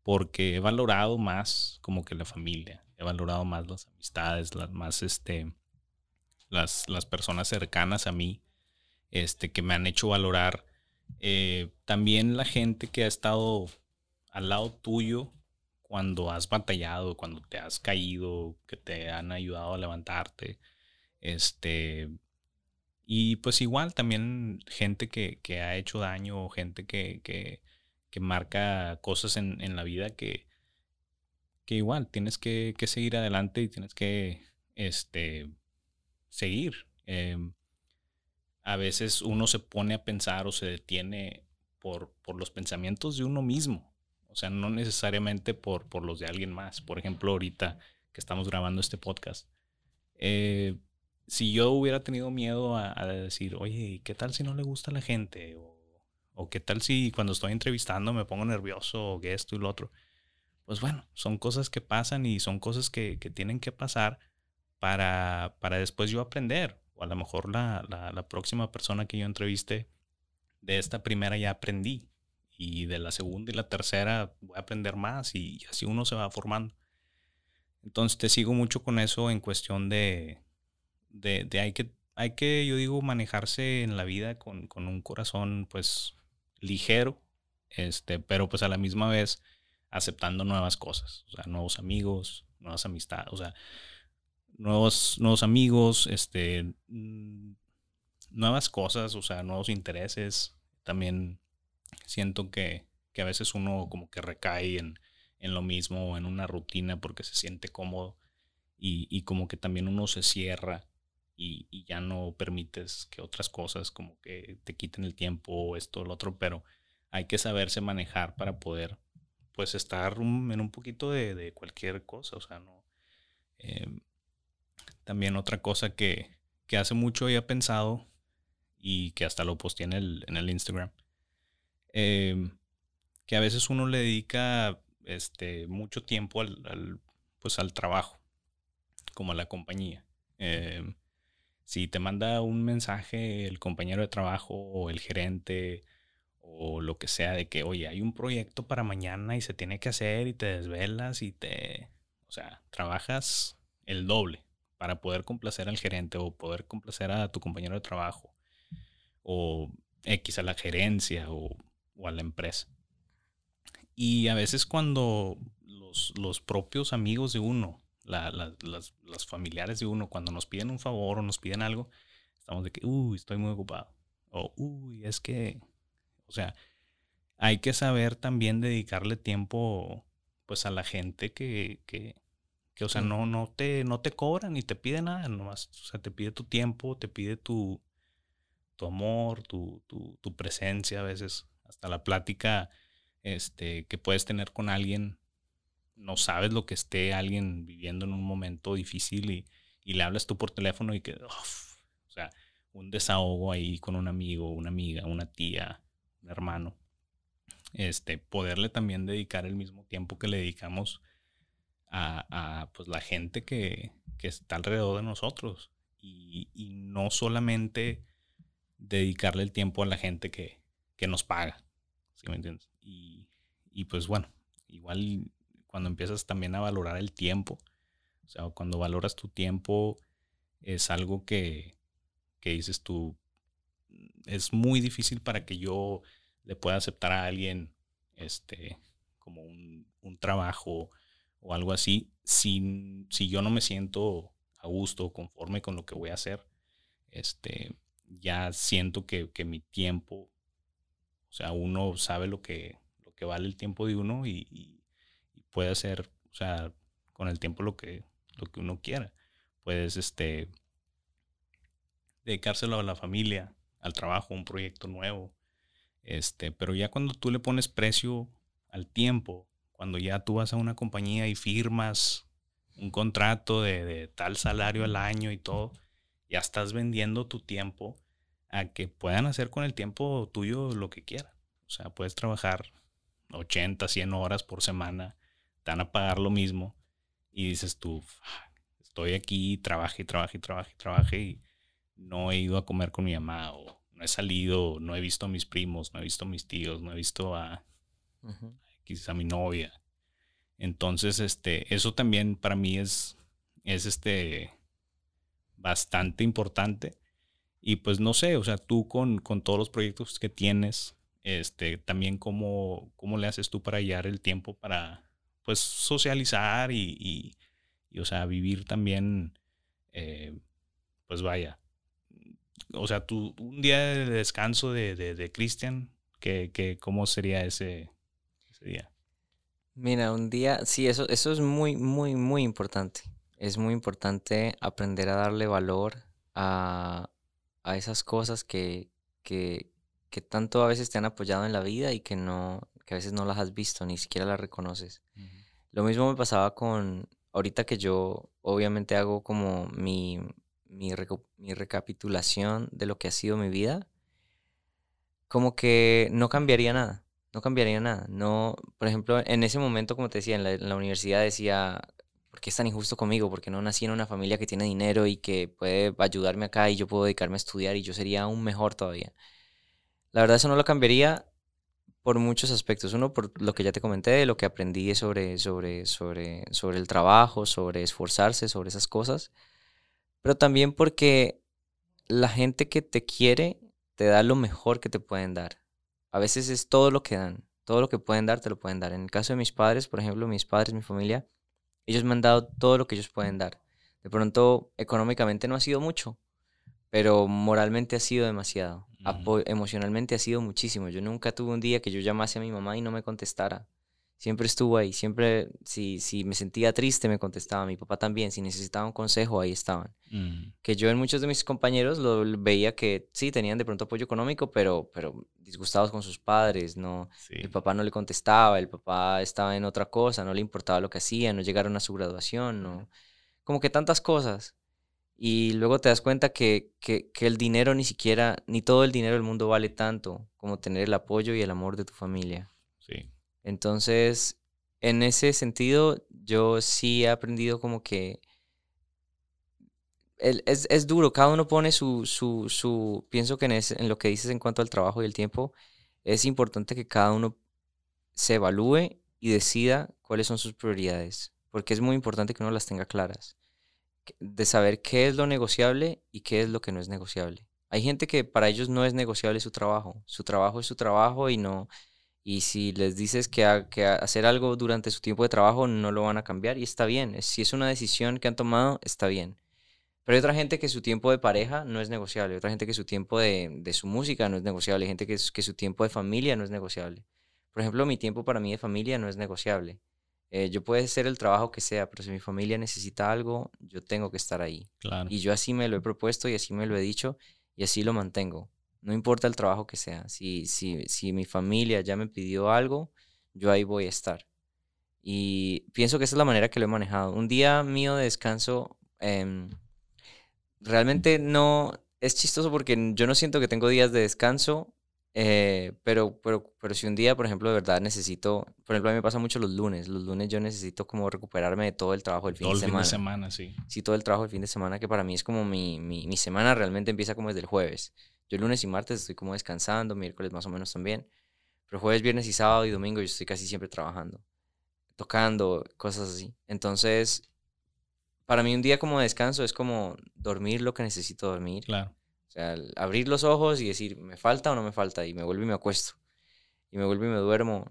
porque he valorado más como que la familia, he valorado más las amistades, las más este, las, las personas cercanas a mí, este, que me han hecho valorar eh, también la gente que ha estado al lado tuyo cuando has batallado, cuando te has caído, que te han ayudado a levantarte, este, y pues igual también gente que, ha hecho daño o gente que, que, marca cosas en, en, la vida que, que igual tienes que, seguir adelante y tienes que este, seguir. Em, a veces uno se pone a pensar o se detiene por, por los pensamientos de uno mismo. O sea, no necesariamente por, por los de alguien más. Por ejemplo, ahorita que estamos grabando este podcast. Eh, si yo hubiera tenido miedo a, decir, oye, ¿qué tal si no le gusta a la gente? O, qué tal si cuando estoy entrevistando me pongo nervioso o que esto y lo otro. Pues bueno, son cosas que pasan y son cosas que, tienen que pasar para, para, después yo aprender. O a lo mejor la, la, próxima persona que yo entreviste de esta primera ya aprendí. Y de la segunda y la tercera voy a aprender más y así uno se va formando. Entonces te sigo mucho con eso en cuestión de, de, de, hay, que, hay que, yo digo, manejarse en la vida con, con, un corazón pues ligero, este, pero pues a la misma vez aceptando nuevas cosas, o sea, nuevos amigos, nuevas amistades, o sea, nuevos, nuevos amigos, este, nuevas cosas, o sea, nuevos intereses. También siento que, que a veces uno como que recae en, en lo mismo, en una rutina porque se siente cómodo y, y como que también uno se cierra y, ya no permites que otras cosas como que te quiten el tiempo o esto o lo otro, pero hay que saberse manejar para poder pues estar en un poquito de, cualquier cosa, o sea, no. Em, también otra cosa que, que hace mucho había pensado y que hasta lo posteé en el, en el Instagram. Em, que a veces uno le dedica este, mucho tiempo al, pues al trabajo, como a la compañía. Em, si te manda un mensaje el compañero de trabajo o el gerente o lo que sea de que, oye, hay un proyecto para mañana y se tiene que hacer y te desvelas y te, o sea, trabajas el doble para poder complacer al gerente o poder complacer a tu compañero de trabajo o X a la gerencia o, a la empresa. Y a veces cuando los, propios amigos de uno, las, familiares de uno, cuando nos piden un favor o nos piden algo, estamos de que, uy, estoy muy ocupado. O, uy, es que, o sea, hay que saber también dedicarle tiempo pues a la gente que, que, que o sea, no, no, te, no te cobran ni te pide nada, nomás, o sea, te pide tu tiempo, te pide tu, tu amor, tu, tu, tu, presencia, a veces hasta la plática este, que puedes tener con alguien. No sabes lo que esté alguien viviendo en un momento difícil y, y le hablas tú por teléfono y que, o sea, un desahogo ahí con un amigo, una amiga, una tía, un hermano. Este, poderle también dedicar el mismo tiempo que le dedicamos a, a pues, la gente que, que, está alrededor de nosotros. Y, y no solamente dedicarle el tiempo a la gente que, que nos paga. ¿Sí me entiendes? Y, y, pues bueno, igual cuando empiezas también a valorar el tiempo, o sea, cuando valoras tu tiempo, es algo que, que dices tú, es muy difícil para que yo le pueda aceptar a alguien este, como un, un trabajo o algo así, si, si yo no me siento a gusto o conforme con lo que voy a hacer. Este, ya siento que, mi tiempo, o sea, uno sabe lo que, lo que vale el tiempo de uno y, puede hacer, o sea, con el tiempo lo que, lo que uno quiera. Puedes, este, dedicárselo a la familia, al trabajo, un proyecto nuevo. Este, pero ya cuando tú le pones precio al tiempo, cuando ya tú vas a una compañía y firmas un contrato de, de tal salario al año y todo, ya estás vendiendo tu tiempo a que puedan hacer con el tiempo tuyo lo que quieran. O sea, puedes trabajar 80, 100 horas por semana, te van a pagar lo mismo y dices tú, estoy aquí, trabajé, trabajé, trabajé, trabajé y no he ido a comer con mi mamá o no he salido, no he visto a mis primos, no he visto a mis tíos, no he visto a, quizás a mi novia. Entonces, este, eso también para mí es, es este, bastante importante. Y pues no sé, o sea, tú con, con todos los proyectos que tienes, este, también cómo, cómo le haces tú para hallar el tiempo para, pues, socializar y, y, o sea, vivir también, eh, pues vaya. O sea, tú, un día de descanso de, de, de Cristian, que, que, ¿cómo sería ese, ese día? Mira, un día, sí, eso, eso es muy, muy, muy importante es muy importante aprender a darle valor a, esas cosas que, que, tanto a veces te han apoyado en la vida y que, no, que a veces no las has visto, ni siquiera las reconoces. Lo mismo me pasaba con, ahorita que yo obviamente hago como mi, mi, mi recapitulación de lo que ha sido mi vida, como que no cambiaría nada no cambiaría nada. No, por ejemplo, en ese momento, como te decía, en la, universidad decía, ¿por qué es tan injusto conmigo? Porque no nací en una familia que tiene dinero y que puede ayudarme acá y yo puedo dedicarme a estudiar y yo sería aún mejor todavía. La verdad eso no lo cambiaría por muchos aspectos. Uno, por lo que ya te comenté, lo que aprendí sobre, sobre, sobre, sobre el trabajo, sobre esforzarse, sobre esas cosas. Pero también porque la gente que te quiere te da lo mejor que te pueden dar. A veces es todo lo que dan. Todo lo que pueden dar, te lo pueden dar. En el caso de mis padres, por ejemplo, mis padres, mi familia, ellos me han dado todo lo que ellos pueden dar. De pronto, económicamente no ha sido mucho, pero moralmente ha sido demasiado. Emocionalmente ha sido muchísimo. Yo nunca tuve un día que yo llamase a mi mamá y no me contestara. Siempre estuvo ahí. Siempre, si, si me sentía triste, me contestaba. Mi papá también. Si necesitaba un consejo, ahí estaban. Que yo en muchos de mis compañeros lo veía que sí, tenían de pronto apoyo económico, pero, pero disgustados con sus padres, no, el papá no le contestaba, el papá estaba en otra cosa, no le importaba lo que hacía, no llegaron a su graduación, no, como que tantas cosas. Y luego te das cuenta que, que, que, el dinero ni siquiera, ni todo el dinero del mundo vale tanto como tener el apoyo y el amor de tu familia. Sí. Entonces, en ese sentido, yo sí he aprendido como que es, es, duro, cada uno pone su, su, su pienso que en, en lo que dices en cuanto al trabajo y el tiempo, es importante que cada uno se evalúe y decida cuáles son sus prioridades, porque es muy importante que uno las tenga claras de saber qué es lo negociable y qué es lo que no es negociable. Hay gente que para ellos no es negociable su trabajo. Su trabajo es su trabajo y no. Y si les dices que, que hacer algo durante su tiempo de trabajo no lo van a cambiar y está bien. Si es una decisión que han tomado, está bien. Pero hay otra gente que su tiempo de pareja no es negociable. Hay otra gente que su tiempo de, de su música no es negociable. Hay gente que, que su tiempo de familia no es negociable. Por ejemplo, mi tiempo para mí de familia no es negociable. Eh, yo puedo hacer el trabajo que sea, pero si mi familia necesita algo, yo tengo que estar ahí. Y yo así me lo he propuesto y así me lo he dicho y así lo mantengo. No importa el trabajo que sea. Si, si, si mi familia ya me pidió algo, yo ahí voy a estar. Y pienso que esa es la manera que lo he manejado. Un día mío de descanso, em, realmente no, es chistoso porque yo no siento que tengo días de descanso eh, pero, pero, pero si un día, por ejemplo, de verdad necesito, por ejemplo, a mí me pasa mucho los lunes. Los lunes yo necesito como recuperarme de todo el trabajo del fin todo de semana. Todo el fin de semana, sí. Sí, todo el trabajo del fin de semana, que para mí es como mi, mi, mi semana realmente empieza como desde el jueves. Yo el lunes y martes estoy como descansando, miércoles más o menos también. Pero jueves, viernes y sábado y domingo yo estoy casi siempre trabajando, tocando, cosas así. Entonces, para mí un día como descanso es como dormir lo que necesito dormir. Claro o sea, abrir los ojos y decir, ¿me falta o no me falta? Y me vuelvo y me acuesto. Y me vuelvo y me duermo.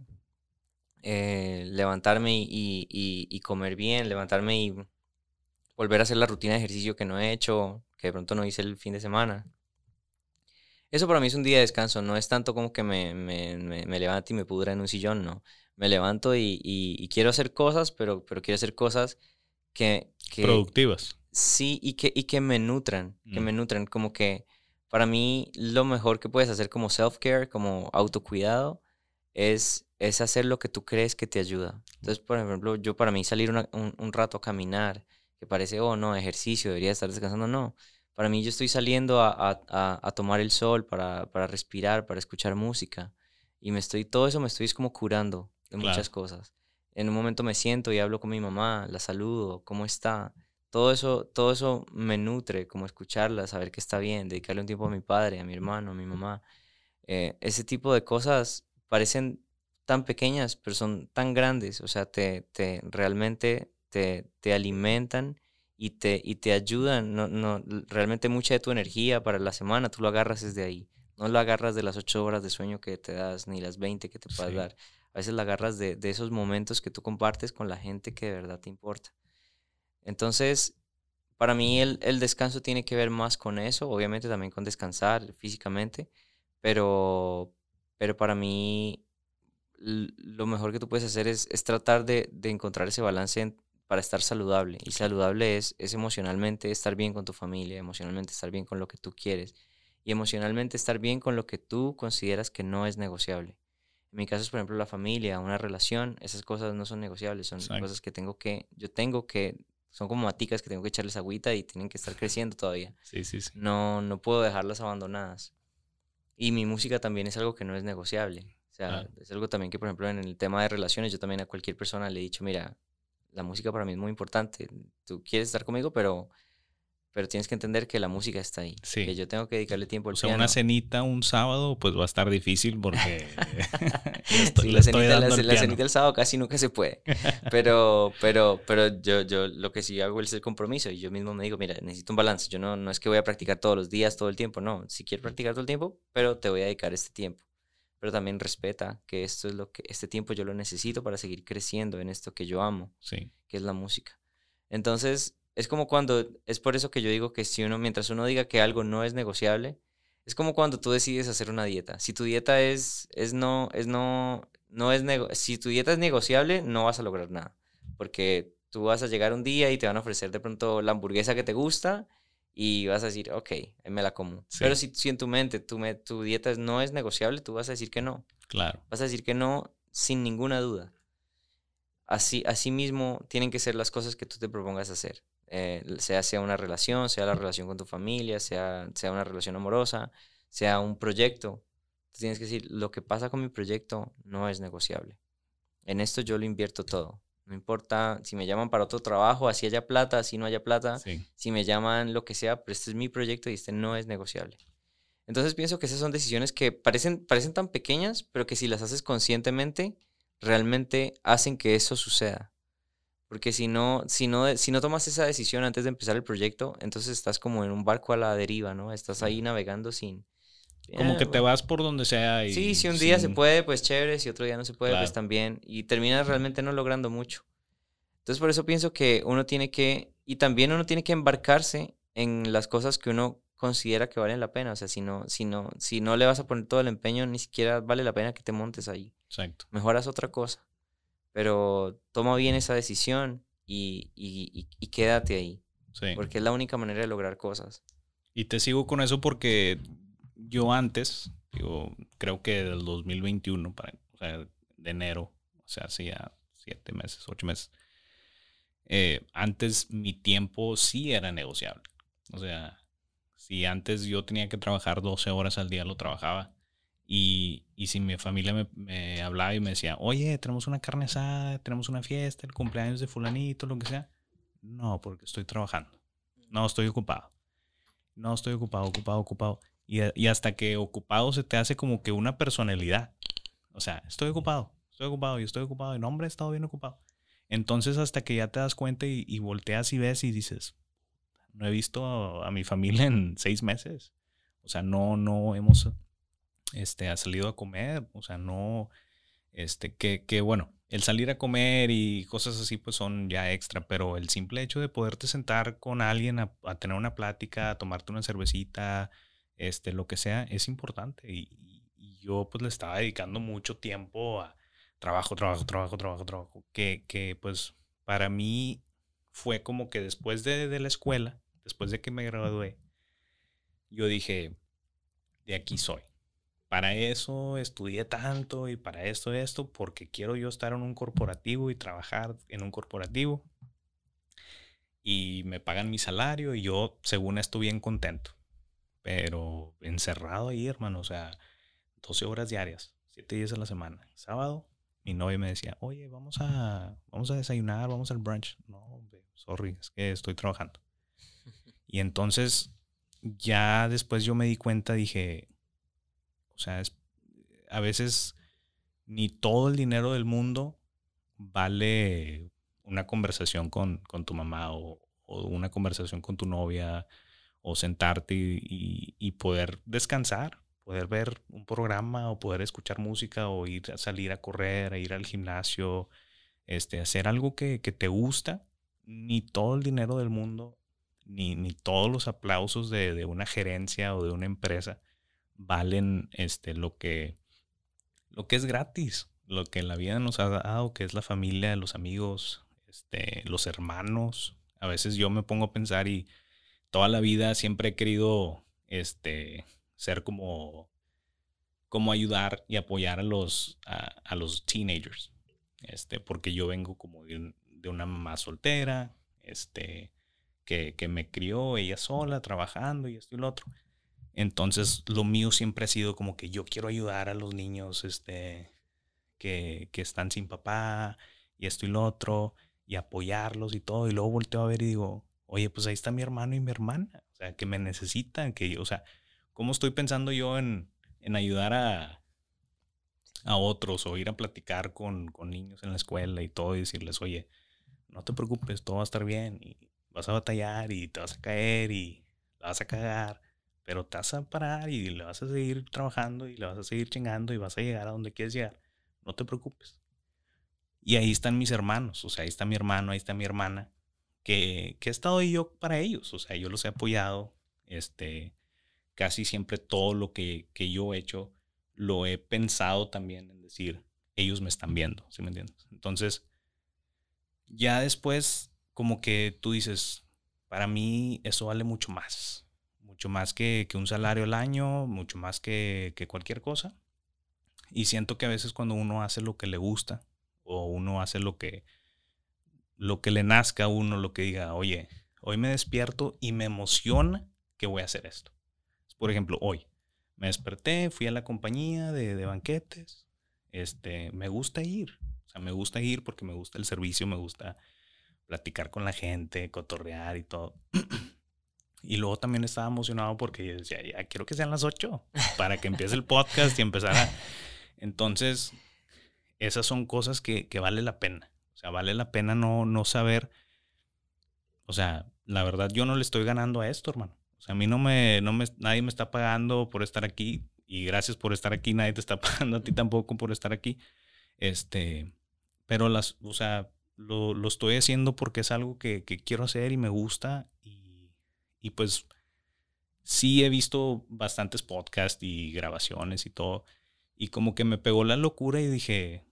Eh, levantarme y, y, comer bien, levantarme y volver a hacer la rutina de ejercicio que no he hecho, que de pronto no hice el fin de semana. Eso para mí es un día de descanso, no es tanto como que me, me, me, levante y me pudra en un sillón, no. Me levanto y, y, quiero hacer cosas, pero, pero quiero hacer cosas que, que... Productivas. Sí, y que, y que me nutran, que me mm. nutran, como que para mí lo mejor que puedes hacer como self-care, como autocuidado, es, es hacer lo que tú crees que te ayuda. Entonces, por ejemplo, yo para mí salir un, rato a caminar, que parece, oh, no, ejercicio, debería estar descansando, no. Para mí yo estoy saliendo a, a, tomar el sol, para, para, respirar, para escuchar música. Y me estoy, todo eso me estoy como curando de muchas cosas. En un momento me siento y hablo con mi mamá, la saludo, ¿cómo está? Todo eso, todo eso me nutre, como escucharla, saber que está bien, dedicarle un tiempo a mi padre, a mi hermano, a mi mamá. Eh, ese tipo de cosas parecen tan pequeñas, pero son tan grandes, o sea, te, te realmente te, te alimentan y te, y te ayudan. No, no, realmente mucha de tu energía para la semana tú lo agarras desde ahí. No lo agarras de las ocho horas de sueño que te das, ni las 20 que te puedas dar. A veces lo agarras de, de esos momentos que tú compartes con la gente que de verdad te importa. Entonces, para mí el, descanso tiene que ver más con eso, obviamente también con descansar físicamente, pero, pero para mí lo mejor que tú puedes hacer es, tratar de, encontrar ese balance para estar saludable. Y saludable es, es emocionalmente estar bien con tu familia, emocionalmente estar bien con lo que tú quieres y emocionalmente estar bien con lo que tú consideras que no es negociable. En mi caso es, por ejemplo, la familia, una relación, esas cosas no son negociables, son cosas que tengo que, yo tengo que son como maticas que tengo que echarles agüita y tienen que estar creciendo todavía. Sí, sí, sí. No, no puedo dejarlas abandonadas. Y mi música también es algo que no es negociable. O sea, es algo también que, por ejemplo, en el tema de relaciones, yo también a cualquier persona le he dicho, mira, la música para mí es muy importante. Tú quieres estar conmigo, pero pero tienes que entender que la música está ahí. Sí. Que yo tengo que dedicarle tiempo al o sea, una cenita un sábado, pues va a estar difícil porque... la, cenita, la, sábado casi nunca se puede. Pero, pero, pero yo, yo lo que sí hago es el compromiso y yo mismo me digo, mira, necesito un balance. Yo no, no es que voy a practicar todos los días, todo el tiempo, no. Si quiero practicar todo el tiempo, pero te voy a dedicar este tiempo. Pero también respeta que esto es lo que, este tiempo yo lo necesito para seguir creciendo en esto que yo amo, sí. que es la música. Entonces, es como cuando, es por eso que yo digo que si uno, mientras uno diga que algo no es negociable, es como cuando tú decides hacer una dieta. Si tu dieta es, es no, es no, no es, si tu dieta es negociable, no vas a lograr nada. Porque tú vas a llegar un día y te van a ofrecer de pronto la hamburguesa que te gusta y vas a decir, ok, me la como. Pero si, si, en tu mente tu, tu dieta no es negociable, tú vas a decir que no. Claro. Vas a decir que no sin ninguna duda. Así, así mismo tienen que ser las cosas que tú te propongas hacer. Eh, sea sea una relación, sea la relación con tu familia, sea, sea una relación amorosa, sea un proyecto. tienes que decir, lo que pasa con mi proyecto no es negociable. En esto yo lo invierto todo. No importa si me llaman para otro trabajo, así haya plata, así no haya plata, si me llaman lo que sea, pero este es mi proyecto y este no es negociable. Entonces pienso que esas son decisiones que parecen, parecen tan pequeñas, pero que si las haces conscientemente, realmente hacen que eso suceda. Porque si no, si no, si no tomas esa decisión antes de empezar el proyecto, entonces estás como en un barco a la deriva, ¿no? Estás ahí navegando sin... Como que te vas por donde sea. Y sí, si un día se puede, pues chévere, si otro día no se puede, pues también. Y terminas realmente no logrando mucho. Entonces por eso pienso que uno tiene que, y también uno tiene que embarcarse en las cosas que uno considera que valen la pena. O sea, si no, si no, si no le vas a poner todo el empeño, ni siquiera vale la pena que te montes ahí. Exacto. Mejoras otra cosa pero toma bien esa decisión y, y, quédate ahí. Porque es la única manera de lograr cosas. Y te sigo con eso porque yo antes, digo, creo que del 2021, para, o sea, de enero, o sea, hacía siete meses, ocho meses, eh, antes mi tiempo sí era negociable. O sea, si antes yo tenía que trabajar 12 horas al día, lo trabajaba. Y, y si mi familia me, me, hablaba y me decía, oye, tenemos una carne asada, tenemos una fiesta, el cumpleaños de fulanito, lo que sea. No, porque estoy trabajando. No, estoy ocupado. No, estoy ocupado, ocupado, ocupado. Y, y hasta que ocupado se te hace como que una personalidad. O sea, estoy ocupado, estoy ocupado y estoy ocupado. Y no, hombre, he estado bien ocupado. Entonces hasta que ya te das cuenta y, y volteas y ves y dices, no he visto a mi familia en seis meses. O sea, no, no hemos este, ha salido a comer, o sea, no, este, que, que bueno, el salir a comer y cosas así pues son ya extra, pero el simple hecho de poderte sentar con alguien a, tener una plática, a tomarte una cervecita, este, lo que sea, es importante. Y, yo pues le estaba dedicando mucho tiempo a trabajo, trabajo, trabajo, trabajo, trabajo, que, que pues para mí fue como que después de, de la escuela, después de que me gradué, yo dije, de aquí soy para eso estudié tanto y para esto, esto, porque quiero yo estar en un corporativo y trabajar en un corporativo. Y me pagan mi salario y yo, según esto, bien contento. Pero encerrado ahí, hermano, o sea, 12 horas diarias, 7 días a la semana. Sábado, mi novia me decía, oye, vamos a, vamos a desayunar, vamos al brunch. No, sorry, es que estoy trabajando. <laughs> Y entonces, ya después yo me di cuenta, dije, o sea, es, a veces ni todo el dinero del mundo vale una conversación con, tu mamá o, una conversación con tu novia o sentarte y, poder descansar, poder ver un programa o poder escuchar música o ir a salir a correr, a ir al gimnasio, este, hacer algo que, te gusta, ni todo el dinero del mundo, ni, ni todos los aplausos de, de, una gerencia o de una empresa valen este, lo, que, lo que es gratis, lo que la vida nos ha dado, que es la familia, los amigos, este, los hermanos. A veces yo me pongo a pensar y toda la vida siempre he querido este, ser como, como ayudar y apoyar a los, a, los teenagers. Este, porque yo vengo como de, una mamá soltera, este, que, que, me crió ella sola, trabajando y esto y lo otro. Entonces, lo mío siempre ha sido como que yo quiero ayudar a los niños este, que, que están sin papá y esto y lo otro, y apoyarlos y todo. Y luego volteo a ver y digo, oye, pues ahí está mi hermano y mi hermana. O sea, que me necesitan, que, o sea, ¿cómo estoy pensando yo en, en ayudar a, a otros o ir a platicar con, con, niños en la escuela y todo y decirles, oye, no te preocupes, todo va a estar bien y vas a batallar y te vas a caer y la vas a cagar, pero te vas a parar y le vas a seguir trabajando y le vas a seguir chingando y vas a llegar a donde quieres llegar. No te preocupes. Y ahí están mis hermanos, o sea, ahí está mi hermano, ahí está mi hermana, que, que he estado yo para ellos, o sea, yo los he apoyado, este, casi siempre todo lo que, que yo he hecho, lo he pensado también en decir, ellos me están viendo, ¿sí me entiendes? Entonces, ya después, como que tú dices, para mí eso vale mucho más mucho más que, un salario al año, mucho más que, cualquier cosa. Y siento que a veces cuando uno hace lo que le gusta o uno hace lo que, lo que le nazca a uno, lo que diga, oye, hoy me despierto y me emociona que voy a hacer esto. Por ejemplo, hoy me desperté, fui a la compañía de, de banquetes, este, me gusta ir, o sea, me gusta ir porque me gusta el servicio, me gusta platicar con la gente, cotorrear y todo. <clears throat> Y luego también estaba emocionado porque decía, ya quiero que sean las 8 para que empiece el podcast y empezar a... <laughs> Entonces, esas son cosas que, que, vale la pena. O sea, vale la pena no, no saber. O sea, la verdad, yo no le estoy ganando a esto, hermano. O sea, a mí no me, no me, nadie me está pagando por estar aquí. Y gracias por estar aquí. Nadie te está <laughs> pagando a ti tampoco por estar aquí. Este, pero las, o sea, lo, lo estoy haciendo porque es algo que, que, quiero hacer y me gusta. Y, pues sí he visto bastantes podcasts y grabaciones y todo. Y como que me pegó la locura y dije,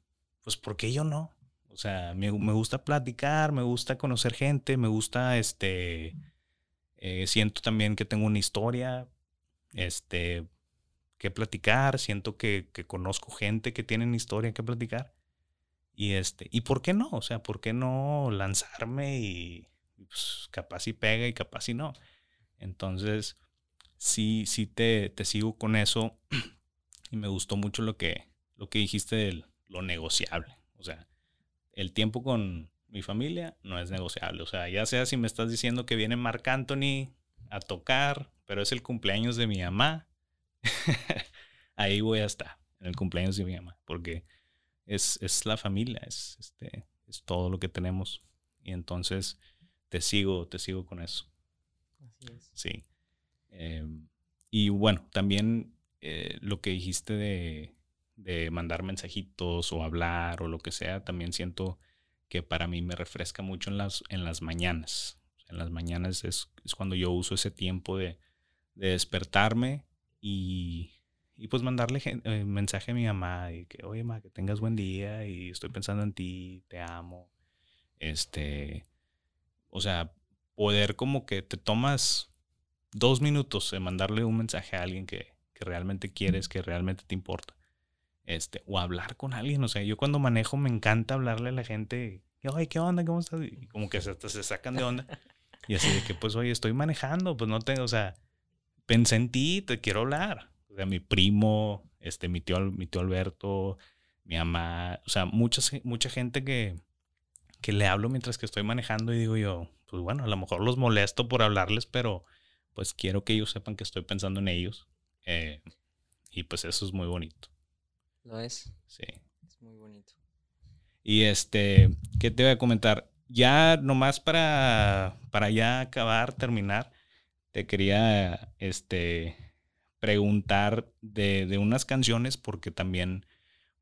pues ¿por qué yo no? O sea, me, me gusta platicar, me gusta conocer gente, me gusta, este, eh, siento también que tengo una historia, este, que platicar, siento que, que conozco gente que tiene una historia que platicar. Y este, ¿y por qué no? O sea, ¿por qué no lanzarme y pues, capaz y pega y capaz y no? Entonces, sí, sí te, te sigo con eso <clears throat> y me gustó mucho lo que, lo que dijiste de lo negociable. O sea, el tiempo con mi familia no es negociable. O sea, ya sea si me estás diciendo que viene Marc Anthony a tocar, pero es el cumpleaños de mi mamá, <laughs> ahí voy a estar, en el cumpleaños de mi mamá, porque es, es la familia, es, este, es todo lo que tenemos. Y entonces te sigo, te sigo con eso. Sí. Em, y bueno, también eh, lo que dijiste de, de, mandar mensajitos o hablar o lo que sea, también siento que para mí me refresca mucho en las, en las mañanas. En las mañanas es, es cuando yo uso ese tiempo de, de despertarme y, y pues mandarle eh, mensaje a mi mamá y que, oye, ma, que tengas buen día y estoy pensando en ti, te amo. Este, o sea, poder como que te tomas dos minutos de mandarle un mensaje a alguien que, que realmente quieres, que realmente te importa. Este, o hablar con alguien, o sea, yo cuando manejo me encanta hablarle a la gente, oye, ¿qué onda? ¿Cómo estás? Y como que se, se sacan de onda. Y así de que, pues, oye, estoy manejando, pues no tengo, o sea, pensé en ti, te quiero hablar sea, mi primo, este, mi tío, mi tío Alberto, mi mamá, o sea, mucha, mucha gente que, que le hablo mientras que estoy manejando y digo yo, pues bueno, a lo mejor los molesto por hablarles, pero pues quiero que ellos sepan que estoy pensando en ellos. Eh, y pues eso es muy bonito. Lo es. Sí. Es muy bonito. Y este, ¿qué te voy a comentar? Ya nomás para, para ya acabar, terminar, te quería este, preguntar de, de, unas canciones porque también,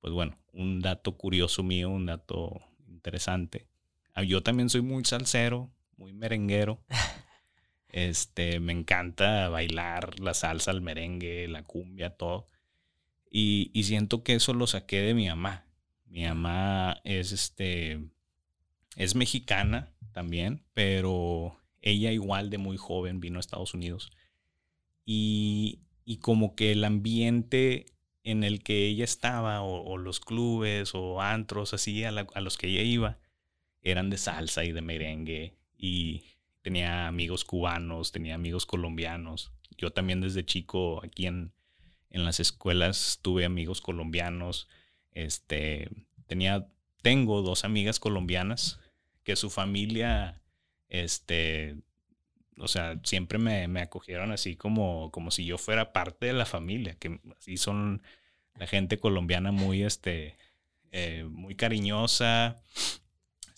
pues bueno, un dato curioso mío, un dato interesante. Ah, yo también soy muy salsero, muy merenguero. <laughs> Este, me encanta bailar la salsa, el merengue, la cumbia, todo. Y, y siento que eso lo saqué de mi mamá. Mi mamá es este, es mexicana también, pero ella igual de muy joven vino a Estados Unidos. Y, y como que el ambiente en el que ella estaba, o, los clubes o antros así a, los que ella iba, eran de salsa y de merengue. Y tenía amigos cubanos, tenía amigos colombianos. Yo también desde chico aquí en, en las escuelas tuve amigos colombianos. Este, tenía, tengo dos amigas colombianas que su familia, este, o sea, siempre me, me, acogieron así como, como si yo fuera parte de la familia, que así son la gente colombiana muy, este, eh, muy cariñosa.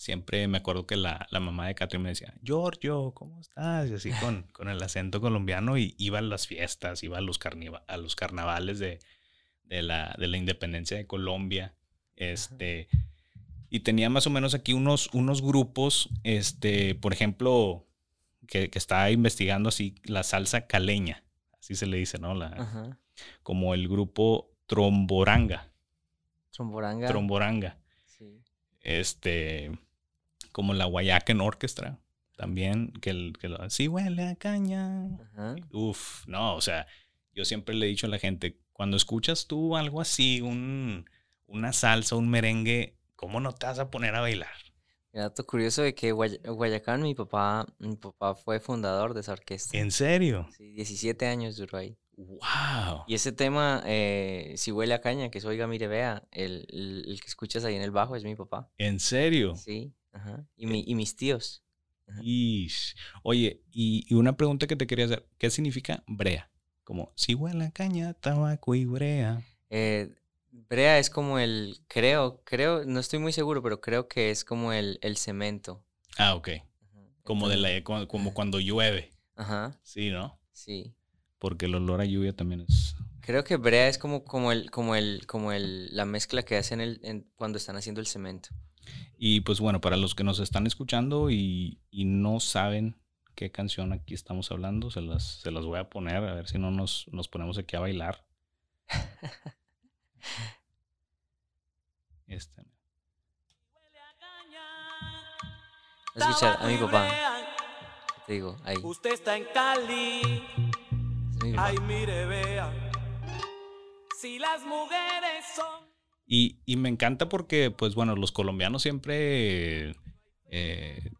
Siempre me acuerdo que la, la mamá de Catherine me decía, Giorgio, ¿cómo estás? Y así con, <laughs> con el acento colombiano y iba a las fiestas, iba a los, a los carnavales de, de, la, de la independencia de Colombia. Este, y tenía más o menos aquí unos, unos grupos, este, por ejemplo, que, que, está investigando así la salsa caleña, así se le dice, ¿no? La, Como el grupo Tromboranga. Tromboranga. Tromboranga. Sí. Este, como la Guayacan Orchestra, también, que, el, que lo, sí huele a caña. Uf, no, o sea, yo siempre le he dicho a la gente, cuando escuchas tú algo así, un, una salsa, un merengue, ¿cómo no te vas a poner a bailar? dato curioso de que Guayacán, mi papá, mi papá fue fundador de esa orquesta. ¿En serio? Sí, 17 años duró ahí. ¡Wow! Y ese tema, eh, si huele a caña, que es Oiga, mire, vea, el, el, que escuchas ahí en el bajo es mi papá. ¿En serio? Sí, ajá. Y, mi, y mis tíos. Oye, y, una pregunta que te quería hacer, ¿qué significa brea? Como, si huele a caña, tabaco y brea. Eh, brea es como el, creo, creo, no estoy muy seguro, pero creo que es como el, el cemento. Ah, ok. Como, de la, como, cuando llueve. Ajá. Sí, ¿no? Sí. Porque el olor a lluvia también es. Creo que brea es como, como el, como el, como el, la mezcla que hacen el, cuando están haciendo el cemento. Y pues bueno, para los que nos están escuchando y, y no saben qué canción aquí estamos hablando, se las, se las voy a poner, a ver si no nos, nos ponemos aquí a bailar. <laughs> este. a escuchar a mi papá. Te digo, ahí. Usted está en Cali. Ay, mire, vea. Si las mujeres son. Y, y, me encanta porque, pues bueno, los colombianos siempre, eh,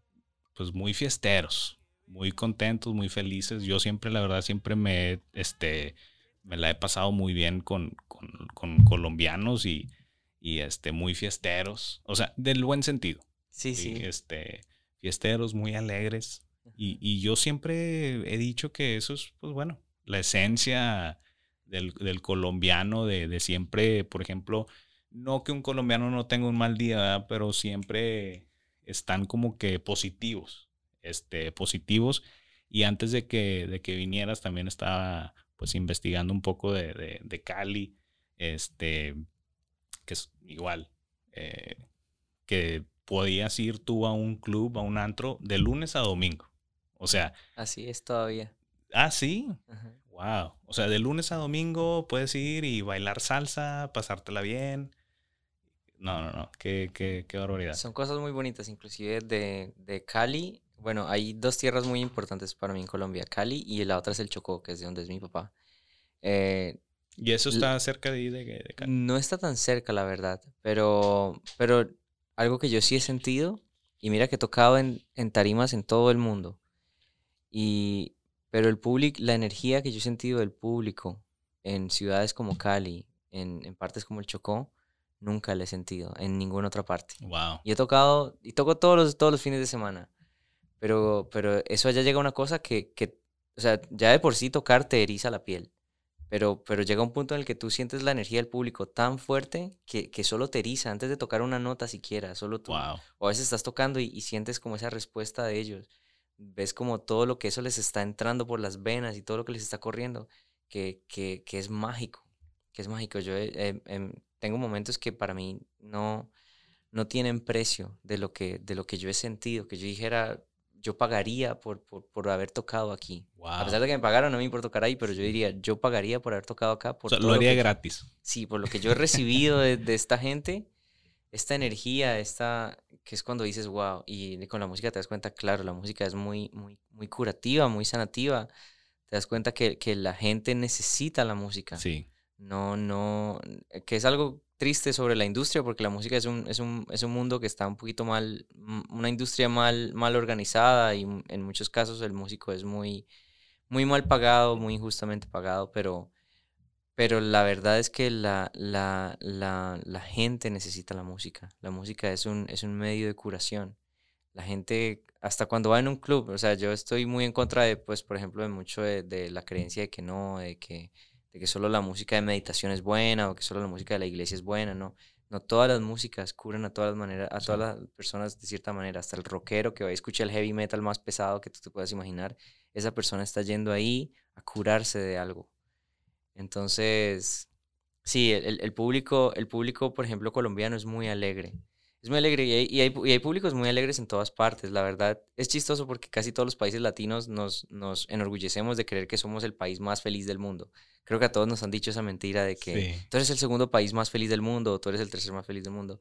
pues muy fiesteros, muy contentos, muy felices. Yo siempre, la verdad, siempre me, este, me la he pasado muy bien con, con, con colombianos y, y, este, muy fiesteros. O sea, del buen sentido. Sí, sí. este, fiesteros, muy alegres. Y, y yo siempre he dicho que eso es, pues bueno, la esencia del, del colombiano, de, de, siempre, por ejemplo, no que un colombiano no tenga un mal día, pero siempre están como que positivos, este, positivos. Y antes de que, de que vinieras también estaba pues investigando un poco de, de, Cali, este, que es igual, eh, que podías ir tú a un club, a un antro, de lunes a domingo. O sea. Así es todavía. Ah, sí. Wow. O sea, de lunes a domingo puedes ir y bailar salsa, pasártela bien. No, no, no. Qué, qué, qué barbaridad. Son cosas muy bonitas, inclusive de, de, Cali. Bueno, hay dos tierras muy importantes para mí en Colombia, Cali y la otra es el Chocó, que es de donde es mi papá. Eh, ¿Y eso está cerca de, de, de Cali? No está tan cerca, la verdad, pero, pero algo que yo sí he sentido, y mira que he tocado en, en tarimas en todo el mundo, y, pero el público, la energía que yo he sentido del público en ciudades como Cali, en, en, partes como el Chocó, nunca la he sentido en ninguna otra parte. Wow. Y he tocado, y toco todos los, todos los fines de semana. Pero, pero eso allá llega a una cosa que, que, o sea, ya de por sí tocar te eriza la piel. Pero, pero llega un punto en el que tú sientes la energía del público tan fuerte que, que solo te eriza antes de tocar una nota siquiera, solo tú. Wow. O a veces estás tocando y, y sientes como esa respuesta de ellos ves como todo lo que eso les está entrando por las venas y todo lo que les está corriendo, que, que, que es mágico, que es mágico. Yo em, tengo momentos que para mí no, no tienen precio de lo, que, de lo que yo he sentido, que yo dijera, yo pagaría por, por, por haber tocado aquí. A pesar de que me pagaron a mí por tocar ahí, pero yo diría, yo pagaría por haber tocado acá. Por lo haría gratis. Sí, por lo que yo he <laughs> recibido de, de esta gente, esta energía, esta, que es cuando dices, wow, y con la música te das cuenta, claro, la música es muy, muy, muy curativa, muy sanativa. Te das cuenta que, que la gente necesita la música. Sí. No, no, que es algo triste sobre la industria porque la música es un, es un, es un mundo que está un poquito mal, una industria mal, mal organizada y en muchos casos el músico es muy, muy mal pagado, muy injustamente pagado, pero pero la verdad es que la, la, la, la, gente necesita la música. La música es un, es un medio de curación. La gente, hasta cuando va en un club, o sea, yo estoy muy en contra de, pues, por ejemplo, de mucho de, de la creencia de que no, de que, de que solo la música de meditación es buena o que solo la música de la iglesia es buena, no. No todas las músicas curan a todas las maneras, a todas las personas de cierta manera. Hasta el rockero que va a escuchar el heavy metal más pesado que tú te puedas imaginar, esa persona está yendo ahí a curarse de algo entonces, sí, el, el, público, el público, por ejemplo, colombiano es muy alegre. Es muy alegre y hay, y, hay, y hay, públicos muy alegres en todas partes. La verdad, es chistoso porque casi todos los países latinos nos, nos enorgullecemos de creer que somos el país más feliz del mundo. Creo que a todos nos han dicho esa mentira de que tú eres el segundo país más feliz del mundo o tú eres el tercer más feliz del mundo.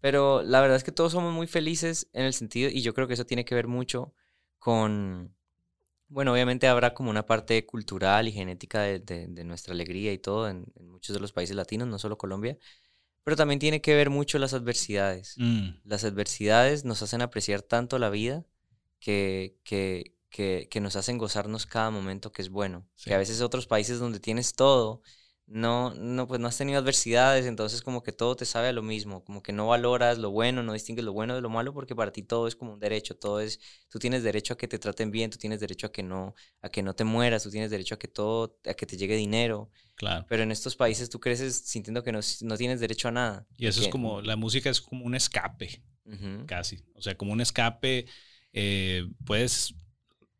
Pero la verdad es que todos somos muy felices en el sentido, y yo creo que eso tiene que ver mucho con, bueno, obviamente habrá como una parte cultural y genética de, de, nuestra alegría y todo en, muchos de los países latinos, no solo Colombia, Pero también tiene que ver mucho las adversidades. Mm, Las adversidades nos hacen apreciar tanto la vida que, que, que, que nos hacen gozarnos cada momento que es bueno. Sí. Que a veces otros países donde tienes todo, no, no, pues no has tenido adversidades, entonces como que todo te sabe a lo mismo, como que no valoras lo bueno, no distingues lo bueno de lo malo, porque para ti todo es como un derecho, todo es, tú tienes derecho a que te traten bien, tú tienes derecho a que no, a que no te mueras, tú tienes derecho a que todo, a que te llegue dinero, claro. pero en estos países tú creces sintiendo que no, no tienes derecho a nada. Y eso es como, la música es como un escape, casi. O sea, como un escape, eh, puedes,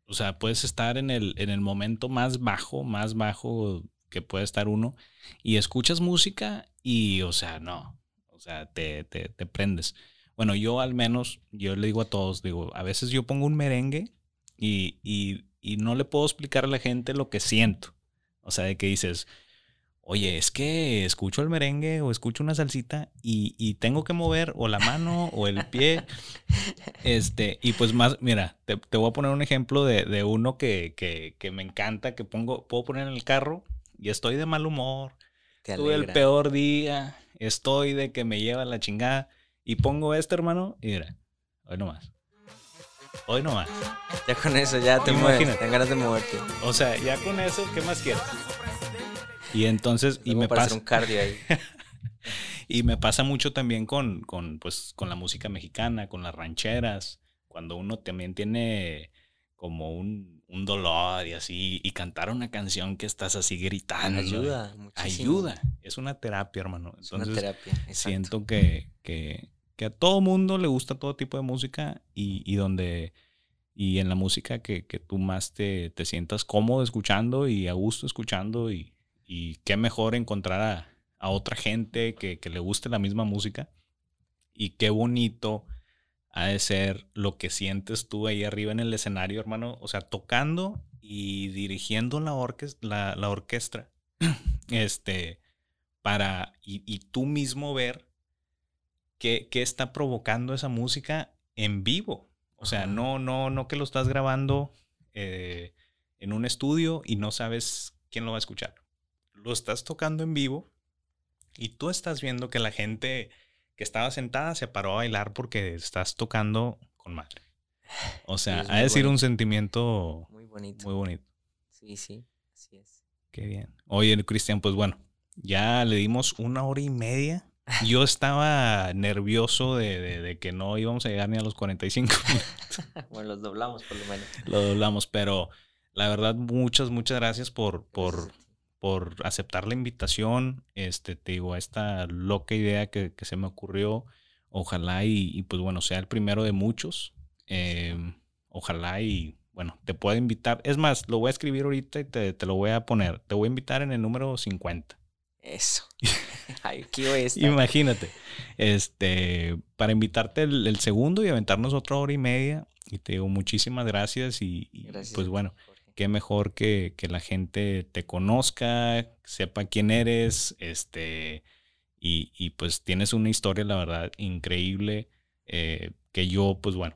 o sea, puedes estar en el, en el momento más bajo, más bajo que puede estar uno, y escuchas música y, o sea, no, o sea, te, te, te prendes. Bueno, yo al menos, yo le digo a todos, digo, a veces yo pongo un merengue y, y, y no le puedo explicar a la gente lo que siento. O sea, de que dices, oye, es que escucho el merengue o escucho una salsita y, y tengo que mover o la mano o el pie. <laughs> Este, y pues más, mira, te, te voy a poner un ejemplo de, de uno que, que, que me encanta, que pongo, puedo poner en el carro y estoy de mal humor, tuve el peor día, estoy de que me lleva la chingada y pongo este hermano y mira, hoy nomás. Hoy nomás. Ya con eso ya te Imagínate. mueves, te ganas de moverte. O sea, ya con eso, ¿qué más quieres? Y entonces, y me pasa. un cardio ahí. <laughs> Y me pasa mucho también con, con, pues, con la música mexicana, con las rancheras, cuando uno también tiene como un, un dolor y así, y cantar una canción que estás así gritando. Ayuda, muchísimo. Ayuda. Es una terapia, hermano. Es una Entonces, terapia. exacto. siento que, que, que a todo mundo le gusta todo tipo de música y, y donde... Y en la música que, que tú más te, te sientas cómodo escuchando y a gusto escuchando y, y qué mejor encontrar a, a otra gente que, que le guste la misma música. Y qué bonito ha de ser lo que sientes tú ahí arriba en el escenario, hermano. O sea, tocando y dirigiendo la, la, la orquesta. <clears throat> este, para, y, y tú mismo ver qué, qué está provocando esa música en vivo. O sea, Ajá. no, no, no que lo estás grabando eh, en un estudio y no sabes quién lo va a escuchar. Lo estás tocando en vivo y tú estás viendo que la gente que estaba sentada se paró a bailar porque estás tocando con madre. O sea, muy de decir un sentimiento Muy bonito. muy bonito. Sí, sí, así es. Qué bien. Oye, Cristian, pues bueno, ya le dimos una hora y media. Yo estaba nervioso de, de- de que no íbamos a llegar ni a los 45 <laughs> minutos. bueno, los doblamos por lo menos. Lo doblamos, pero la verdad, muchas, muchas gracias por, por, Gracias a. por aceptar la invitación. Este, te digo, esta loca idea que, que se me ocurrió. Ojalá y, y, pues bueno, sea el primero de muchos. Eh, ojalá y bueno, te pueda invitar. Es más, lo voy a escribir ahorita y te, te lo voy a poner. Te voy a invitar en el número 50. Eso. Aquí voy a estar. Imagínate. Este, para invitarte el, el segundo y aventarnos otra hora y media. Y te digo, muchísimas gracias. Y, y, Gracias a pues bueno. Qué mejor que, que la gente te conozca, sepa quién eres, este, y, y pues tienes una historia, la verdad, increíble, eh, que yo, pues bueno,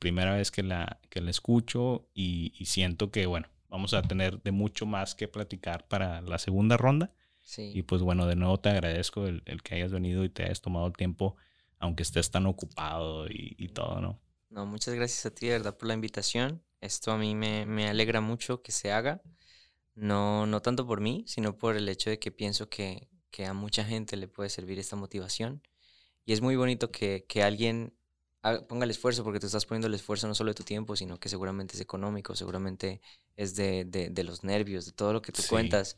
primera vez que la, que la escucho y, y siento que, bueno, vamos a tener de mucho más que platicar para la segunda ronda. Sí. Y pues bueno, de nuevo te agradezco el, el que hayas venido y te hayas tomado el tiempo, aunque estés tan ocupado y, y todo, ¿no? No, muchas gracias a ti, de verdad, por la invitación. Esto a mí me, me alegra mucho que se haga. No, no tanto por mí, sino por el hecho de que pienso que, que a mucha gente le puede servir esta motivación. Y es muy bonito que, que alguien ponga el esfuerzo, porque tú estás poniendo el esfuerzo no solo de tu tiempo, sino que seguramente es económico, seguramente es de, de- de los nervios, de todo lo que tú Sí. cuentas,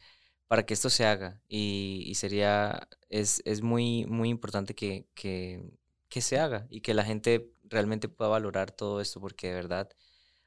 para que esto se haga. Y, y sería, es, es muy, muy importante que, que, que se haga y que la gente realmente pueda valorar todo esto, porque de verdad,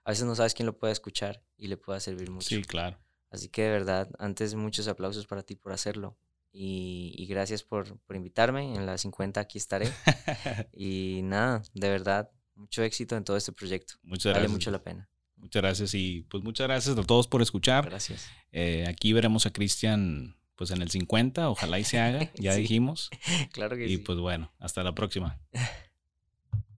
a veces no sabes quién lo puede escuchar y le pueda servir mucho. Sí, claro. Así que de verdad, antes muchos aplausos para ti por hacerlo. Y, y gracias por, por invitarme. En la 50 aquí estaré. <laughs> y nada, de verdad, mucho éxito en todo este proyecto. Muchas Vale gracias. mucho la pena. Muchas gracias y pues muchas gracias a todos por escuchar. Gracias. Eh, aquí veremos a Cristian pues en el 50, ojalá y se haga, <laughs> ya Sí. dijimos. <laughs> Claro que Y sí. pues bueno, hasta la próxima.